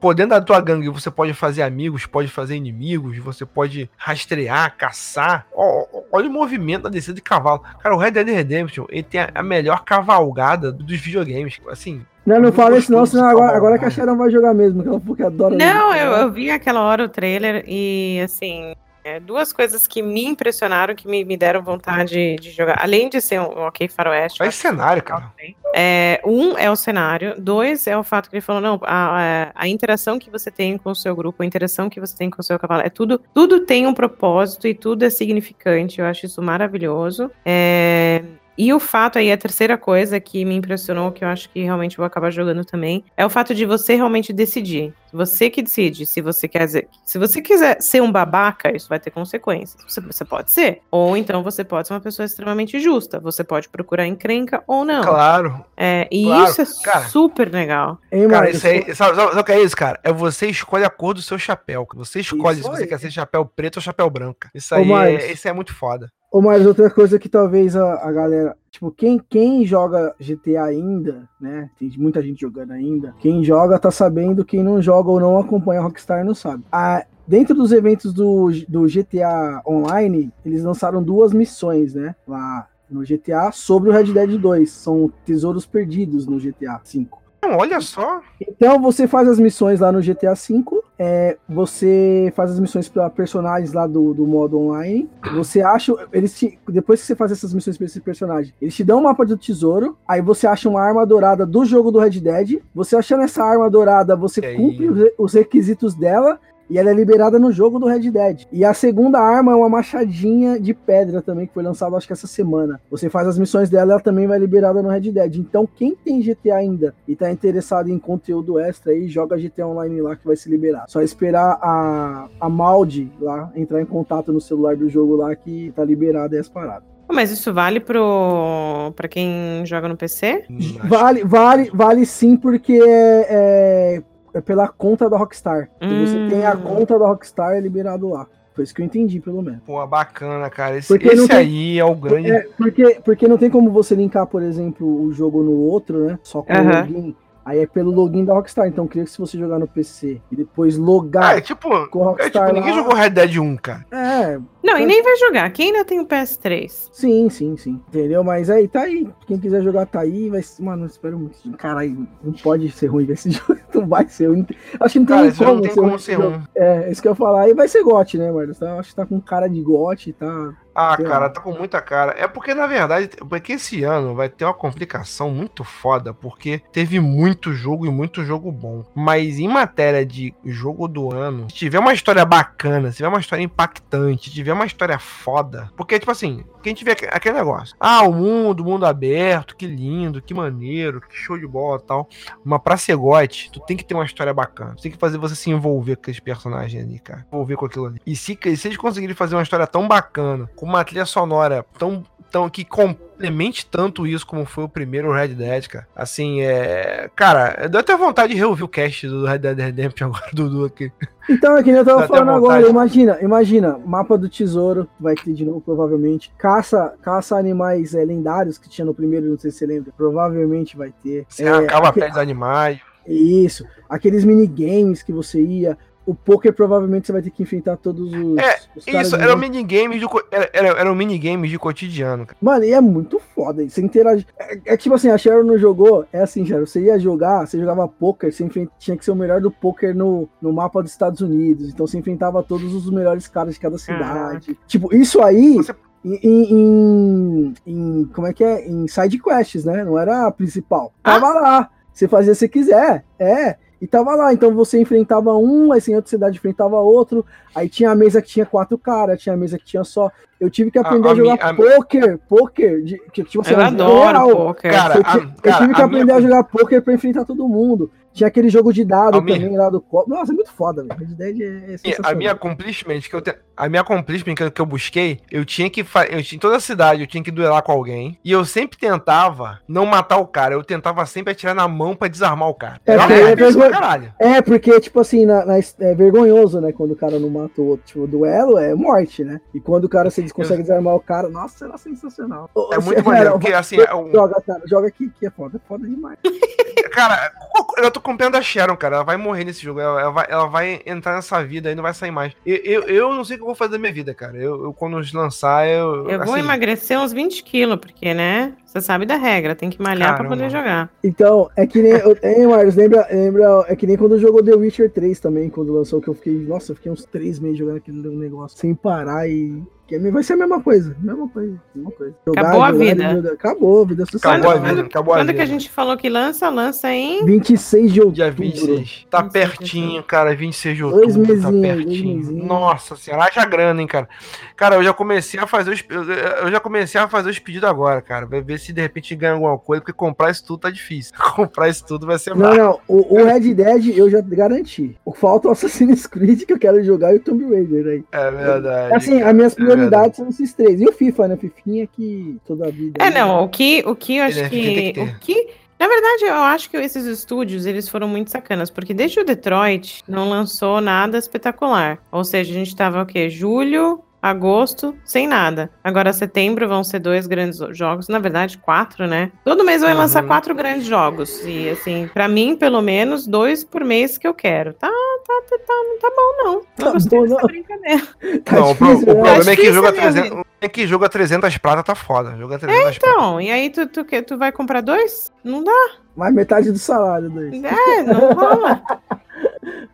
Pô, dentro da tua gangue você pode fazer amigos, pode fazer inimigos, você pode rastrear, caçar. Ó, olha o movimento da descida de cavalo. Cara, o Red Dead Redemption, ele tem a, a melhor cavalgada dos videogames. Assim, não, não fala isso não, senão agora, agora que a Sharon vai jogar mesmo, porque adora. Não, eu, eu vi aquela hora o trailer e, assim, é, duas coisas que me impressionaram, que me, me deram vontade de jogar. Além de ser um, um ok faroeste. É cenário, cara. É, um é o cenário. Dois é o fato que ele falou, não, a, a, interação que você tem com o seu grupo, a interação que você tem com o seu cavalo, é tudo, tudo tem um propósito e tudo é significante. Eu acho isso maravilhoso. É, e o fato aí, a terceira coisa que me impressionou, que eu acho que realmente vou acabar jogando também, é o fato de você realmente decidir. Você que decide se você quer se você quiser ser um babaca, isso vai ter consequências. Você, você pode ser. Ou então você pode ser uma pessoa extremamente justa. Você pode procurar encrenca ou não. Claro. É, e claro. isso é cara, super legal. Hein, cara, isso aí, sabe, sabe, o que é isso, cara? É você escolhe a cor do seu chapéu. Você escolhe isso se você quer ser chapéu preto ou chapéu branco. Isso aí, Ô, é, isso é muito foda. Ou mais outra coisa que talvez a, a galera. Tipo, quem, quem joga GTA ainda, né? Tem muita gente jogando ainda. Quem joga tá sabendo, quem não joga ou não acompanha a Rockstar não sabe. A, dentro dos eventos do, do GTA Online, eles lançaram duas missões, né? Lá no GTA sobre o Red Dead 2. São tesouros perdidos no GTA 5. Olha só. Então você faz as missões lá no GTA V, é, você faz as missões para personagens lá do, do modo online. Você acha, eles te, depois que você faz essas missões para esse personagem, eles te dão um mapa do tesouro. Aí você acha uma arma dourada do jogo do Red Dead. Você achando essa arma dourada, você cumpre os requisitos dela e ela é liberada no jogo do Red Dead. E a segunda arma é uma machadinha de pedra também, que foi lançada acho que essa semana. Você faz as missões dela, ela também vai liberada no Red Dead. Então, quem tem GTA ainda e tá interessado em conteúdo extra aí, joga GTA Online lá que vai se liberar. Só esperar a, a Maldi lá entrar em contato no celular do jogo lá que tá liberada as paradas. Mas isso vale pro para quem joga no PC? Vale, vale, vale sim, porque é, é é pela conta da Rockstar. Hum. Você tem a conta da Rockstar é liberado lá. Foi isso que eu entendi, pelo menos. Pô, bacana, cara. Esse, esse tem... aí é o grande. É, porque, porque não tem como você linkar, por exemplo, o jogo no outro, né? Só com o login. Aí é pelo login da Rockstar. Então, eu queria que se você jogar no PC e depois logar. Ah, é tipo, com a Rockstar é, tipo, ninguém lá... jogou Red Dead 1, cara. É. Não, e nem vai jogar. Quem ainda tem o PS3? Sim, sim, sim. Entendeu? Mas aí tá aí. Quem quiser jogar tá aí. Vai... Mano, espero muito. Caralho, não pode ser ruim esse *laughs* jogo. Não vai ser ruim. Acho que não tem, cara, como, não tem ser, como ruim ser ruim. É, isso que eu ia falar. E vai ser gote, né, mano? Acho que tá com cara de gote, tá ah, cara, tá com muita cara. É porque, na verdade, porque esse ano vai ter uma complicação muito foda, porque teve muito jogo e muito jogo bom. Mas em matéria de jogo do ano, se tiver uma história bacana, se tiver uma história impactante, se tiver uma história foda. Porque, tipo assim, quem tiver aquele negócio. Ah, o mundo, mundo aberto, que lindo, que maneiro, que show de bola tal. Mas pra ser gote, tu tem que ter uma história bacana. Tu tem que fazer você se envolver com aqueles personagens ali, cara. Envolver com aquilo ali. E se, se eles conseguirem fazer uma história tão bacana, com uma trilha sonora tão, tão que complemente tanto isso como foi o primeiro Red Dead, cara. Assim, é. Cara, deu até vontade de reouvir o cast do Red Dead Redemption *laughs* agora, Dudu aqui. Então, é que eu tava falando agora, imagina, imagina, mapa do tesouro, vai ter de novo, provavelmente. Caça, caça animais é, lendários que tinha no primeiro, não sei se você lembra. Provavelmente vai ter. Você é, acaba aquele... dos animais. Isso. Aqueles minigames que você ia o poker provavelmente você vai ter que enfrentar todos os. É, os isso, era um minigame de, era, era, era um minigame de cotidiano, cara. Mano, e é muito foda. Você interage. É, é tipo assim, a Sharon não jogou. É assim, Sharon, você ia jogar, você jogava poker, você enfrent... tinha que ser o melhor do poker no, no mapa dos Estados Unidos. Então você enfrentava todos os melhores caras de cada cidade. Ah. Tipo, isso aí. Você... Em, em, em, Como é que é? Em side quests, né? Não era a principal. Tava ah? lá. Você fazia se quiser. É. E tava lá, então você enfrentava um, aí em outra cidade enfrentava outro, aí tinha a mesa que tinha quatro caras, tinha a mesa que tinha só. Eu tive que aprender a, a jogar a, poker, poker, de, que, tipo assim, eu adoro real. poker. Cara, eu, eu tive que aprender minha... a jogar poker pra enfrentar todo mundo. Tinha aquele jogo de dado Almir. também lá do copo. Nossa, é muito foda, velho. Red Dead é, é E A sensacional. minha accomplishment que eu te... a minha accomplishment que eu, que eu busquei, eu tinha que fa... eu tinha em toda a cidade, eu tinha que duelar com alguém, e eu sempre tentava não matar o cara, eu tentava sempre atirar na mão pra desarmar o cara. É, Era é vergonha- caralho. É, porque, tipo assim, na, na- é vergonhoso, né? Quando o cara não mata o outro. Tipo, duelo é morte, né? E quando o cara você *laughs* consegue desarmar o cara, nossa, será sensacional. É muito maneiro, porque assim, é um- Joga, cara, joga aqui, que é foda, é foda demais. *laughs* cara, eu tô com pena da Sharon, cara, ela vai morrer nesse jogo, ela, ela vai, ela vai entrar nessa vida e não vai sair mais. Eu, eu, eu não sei o que eu vou fazer da minha vida, cara. Eu, eu quando lançar, eu. Eu vou assim, emagrecer uns 20 quilos, porque, né? Você sabe da regra, tem que malhar pra Caramba. poder jogar. Então, é que nem. Hein, Marcos, lembra, lembra. É que nem quando jogou The Witcher 3 também, quando lançou, que eu fiquei. Nossa, eu fiquei uns três meses jogando aquele negócio sem parar e. Que vai ser a mesma coisa, mesma coisa, mesma coisa. Acabou a vida. jogar, Acabou a vida. Acabou a Quando- vida, acabou a Quando vida. que a gente falou que lança? Lança em. 26 de outubro. Dia 26. Tá 26 de pertinho, cara. 26 de Dois outubro. Tá mesinhos, dois pertinho. mesinhos. Nossa senhora, haja grana, hein, cara. Cara, eu já comecei a fazer os. eu- já comecei a fazer os pedidos agora, cara. Vai ver se de repente ganha alguma coisa, porque comprar isso tudo tá difícil. *laughs* Comprar isso tudo vai ser Não, massa. não, o, o Red Dead eu já garanti. O falta o Assassin's Creed que eu quero jogar e o Tomb Raider aí. É verdade. Assim, cara, as minhas é prioridades são esses três. E o FIFA, né? Fifinha que toda a vida. É, não, o que, o que eu acho é- que. que. O que. Na verdade, eu acho que esses estúdios, eles foram muito sacanas, porque desde o Detroit não lançou nada espetacular. Ou seja, a gente tava o quê? Julho, agosto, sem nada. Agora, setembro vão ser dois grandes jogos, na verdade, quatro, né? Todo mês vai Uhum. lançar quatro grandes jogos. E, assim, pra mim, pelo menos, dois por mês que eu quero. Tá, tá, tá, tá não tá bom, não. Tá Não gostei bom, dessa não. brincadeira. *laughs* Tá Não, o, difícil, o né? problema é que joga a minha 300. É que joga 300 prata tá foda. Joga 300 prata. Então, e aí tu, tu, quer- tu vai comprar dois? Não dá. Mais metade do salário dois. É, não rola. *laughs*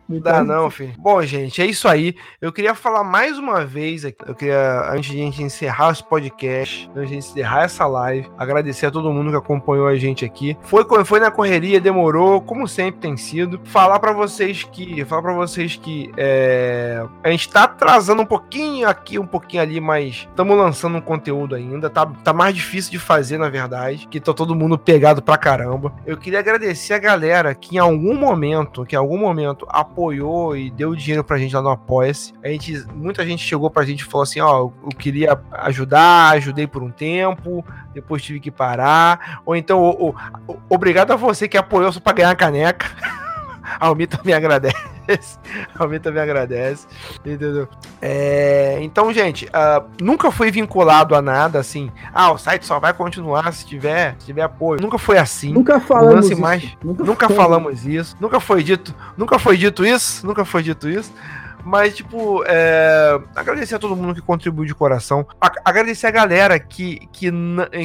Não dá não, filho. Bom, gente, é isso aí. Eu queria falar mais uma vez aqui. Eu queria, antes de a gente encerrar esse podcast, antes de a gente encerrar essa live, agradecer a todo mundo que acompanhou a gente aqui. Foi, foi na correria, demorou, como sempre tem sido. Falar pra vocês que, falar para vocês que é, a gente tá atrasando um pouquinho aqui, um pouquinho ali, mas estamos lançando um conteúdo ainda. Tá, tá mais difícil de fazer, na verdade, que tá todo mundo pegado pra caramba. Eu queria agradecer a galera que em algum momento, que em algum momento apoiou e deu dinheiro pra gente lá no Apoia-se. A gente, muita gente chegou pra gente e falou assim, ó, eu queria ajudar, ajudei por um tempo, depois tive que parar. Ou então, o- o- obrigado a você que apoiou só pra ganhar a caneca. *laughs* A Almi também agradece. *laughs* A Almi também agradece. Entendeu? É, então, gente, ah, nunca fui vinculado a nada assim. Ah, o site só vai continuar se tiver, se tiver apoio. Nunca foi assim. Nunca falamos isso. mais- Nunca foi. falamos isso. Nunca foi dito. Nunca foi dito isso. Nunca foi dito isso. Mas, tipo, é, agradecer a todo mundo que contribuiu de coração. A- agradecer a galera que, que,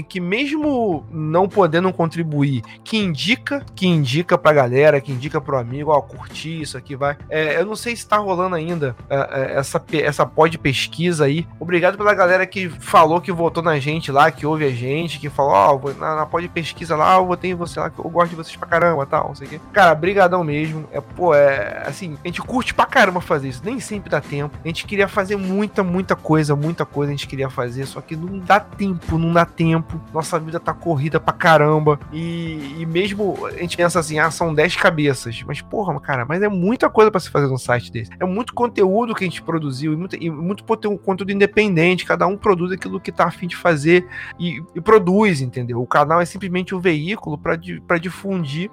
que, mesmo não podendo contribuir, que indica, que indica pra galera, que indica pro amigo, ó, curtir isso aqui, vai. É, eu não sei se tá rolando ainda é, é, essa, essa pod pesquisa aí. Obrigado pela galera que falou que votou na gente lá, que ouve a gente, que falou, ó, vou- na, na pod pesquisa lá, eu votei em você lá, que eu gosto de vocês pra caramba, tal, não sei o quê. Cara, brigadão mesmo. É, pô, é, assim, a gente curte pra caramba fazer isso, nem sempre dá tempo. A gente queria fazer muita, muita coisa, muita coisa a gente queria fazer, só que não dá tempo, não dá tempo. Nossa vida tá corrida pra caramba. E, e mesmo a gente pensa assim, ah, são 10 cabeças. Mas, porra, cara, mas é muita coisa pra se fazer num site desse. É muito conteúdo que a gente produziu e muito, e muito conteúdo, independente. Cada um produz aquilo que tá afim de fazer e, e produz, entendeu? O canal é simplesmente um veículo pra difundir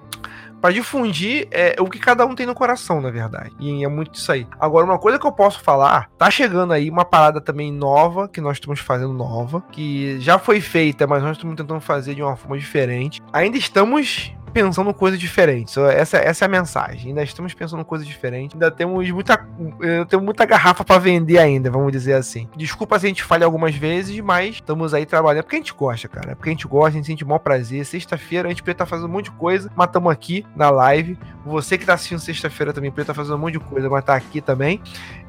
Pra difundir é, o que cada um tem no coração, na verdade. E é muito isso aí. Agora, uma coisa que eu posso falar, tá chegando aí uma parada também nova, que nós estamos fazendo nova, que já foi feita, mas nós estamos tentando fazer de uma forma diferente. Ainda estamos pensando coisas diferentes. Essa, essa é a mensagem. Ainda estamos pensando coisas diferentes. Ainda temos muita, temos muita garrafa pra vender ainda, vamos dizer assim. Desculpa se a gente falha algumas vezes, mas estamos aí trabalhando. Porque a gente gosta, cara. Porque a gente gosta, a gente sente o maior prazer. Sexta-feira a gente podia estar fazendo um monte de coisa, mas estamos aqui na live. Você que tá assistindo sexta-feira também podia estar fazendo um monte de coisa, mas tá aqui também.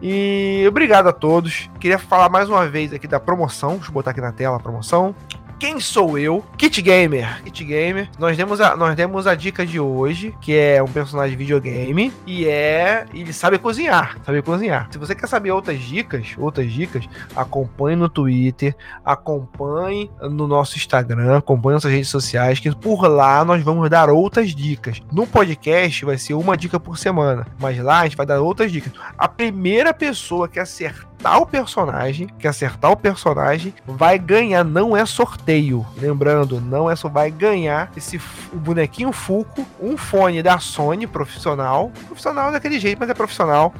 E obrigado a todos. Queria falar mais uma vez aqui da promoção. Deixa eu botar aqui na tela a promoção. Quem sou eu? Kit Gamer. Kit Gamer. Nós demos a, nós demos a dica de hoje, que é um personagem de videogame e é ele sabe cozinhar, sabe cozinhar. Se você quer saber outras dicas, outras dicas, acompanhe no Twitter, acompanhe no nosso Instagram, acompanhe nossas redes sociais, que por lá nós vamos dar outras dicas. No podcast vai ser uma dica por semana, mas lá a gente vai dar outras dicas. A primeira pessoa que acertar o personagem, que acertar o personagem, vai ganhar, não é sorteio. Lembrando, não é só vai ganhar esse o bonequinho Fuco, um fone da Sony profissional, profissional daquele jeito, mas é profissional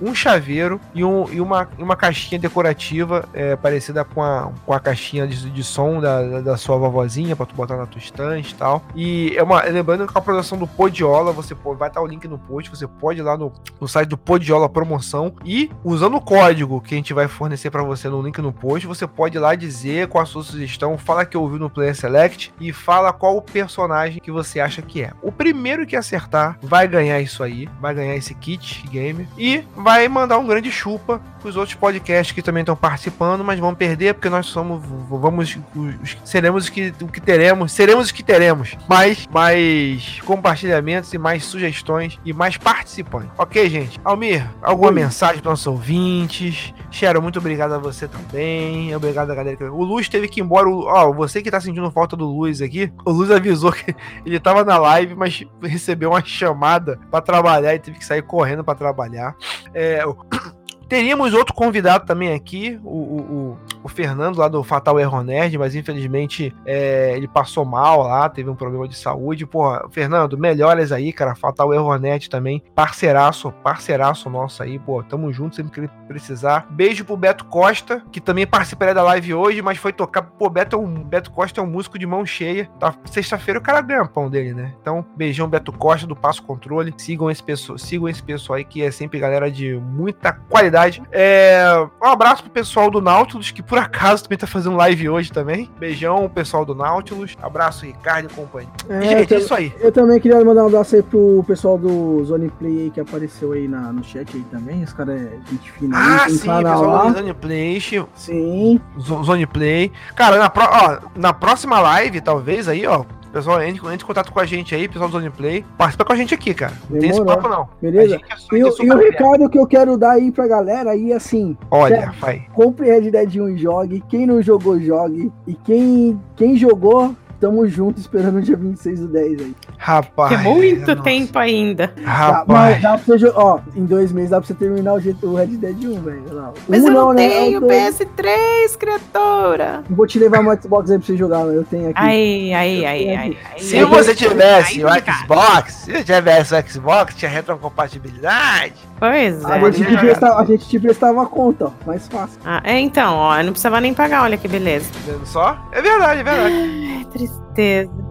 um chaveiro e, um, e uma, uma caixinha decorativa é, parecida com a, com a caixinha de, de som da, da sua vovozinha para tu botar na tua estante e tal. E é uma, lembrando que a produção do Podiola, você pode, vai estar o link no post, você pode ir lá no, no site do Podiola Promoção e usando o código que a gente vai fornecer para você no link no post, você pode ir lá dizer qual a sua sugestão, fala que ouviu no Player Select e fala qual o personagem que você acha que é. O primeiro que acertar vai ganhar isso aí, vai ganhar esse kit game e vai mandar um grande chupa para os outros podcasts que também estão participando, mas vão perder porque nós somos, vamos, os, seremos os que, o que teremos, seremos os que teremos. Mais, mais compartilhamentos e mais sugestões e mais participantes. Ok, gente? Almir, alguma Oi. mensagem para nossos ouvintes? Cheiro, muito obrigado a você também. Obrigado a galera. O Luz teve que ir embora. Ó, você que tá sentindo falta do Luz aqui, o Luz avisou que *laughs* ele tava na live, mas recebeu uma chamada para trabalhar e teve que sair correndo para trabalhar. É, *clears throat* Teríamos outro convidado também aqui, o, o, o Fernando lá do Fatal Erro Nerd, mas infelizmente é, ele passou mal lá, teve um problema de saúde. Porra, Fernando, melhoras aí, cara. Fatal Erro Nerd também, parceiraço, parceiraço nosso aí, pô, tamo junto sempre que ele precisar. Beijo pro Beto Costa, que também participaria da live hoje, mas foi tocar. Pô, Beto, é um, Beto Costa é um músico de mão cheia. Tá, Sexta-feira o cara ganha pão dele, né? Então, beijão Beto Costa do Passo Controle. Sigam esse pessoal, sigam esse pessoal aí que é sempre galera de muita qualidade é, um abraço pro pessoal do Nautilus, que por acaso também tá fazendo live hoje também. Beijão, pessoal do Nautilus. Abraço, Ricardo e companhia. É, gente, é isso aí. Eu também queria mandar um abraço aí pro pessoal do Zone Play aí, que apareceu aí na, no chat aí também. Os caras é gente fina. Ah, aí, sim, pessoal lá. do Zone Play. Sim. Zone Play. Cara, na, pro, ó, na próxima live, talvez aí, ó, Pessoal, entre, entre em contato com a gente aí, pessoal do Zone Play. Participa com a gente aqui, cara. Não tem esse papo, não. Beleza? É e, e o recado que eu quero dar aí pra galera aí, assim. Olha, vai. Compre Red Dead 1 e jogue. Quem não jogou, jogue. E quem, quem jogou, Tamo junto esperando o dia 26 do 10 aí. Rapaz. É muito nossa. tempo ainda. Rapaz. Dá, mas dá pra você Ó, em dois meses dá pra você terminar o, o Red Dead 1, velho. Mas um eu não, não né? tenho tô... PS3, criatura. Vou te levar no Xbox aí pra você jogar, eu tenho aqui. Aí, aí, aí, aí. Se você tivesse o Xbox, se você tivesse o Xbox, tinha retrocompatibilidade. Pois é. A gente, te prestava, a gente te prestava a conta, ó, mais fácil. Ah, é, então, ó, não precisava nem pagar, olha que beleza. Só? É verdade, é verdade. Ai, tristeza.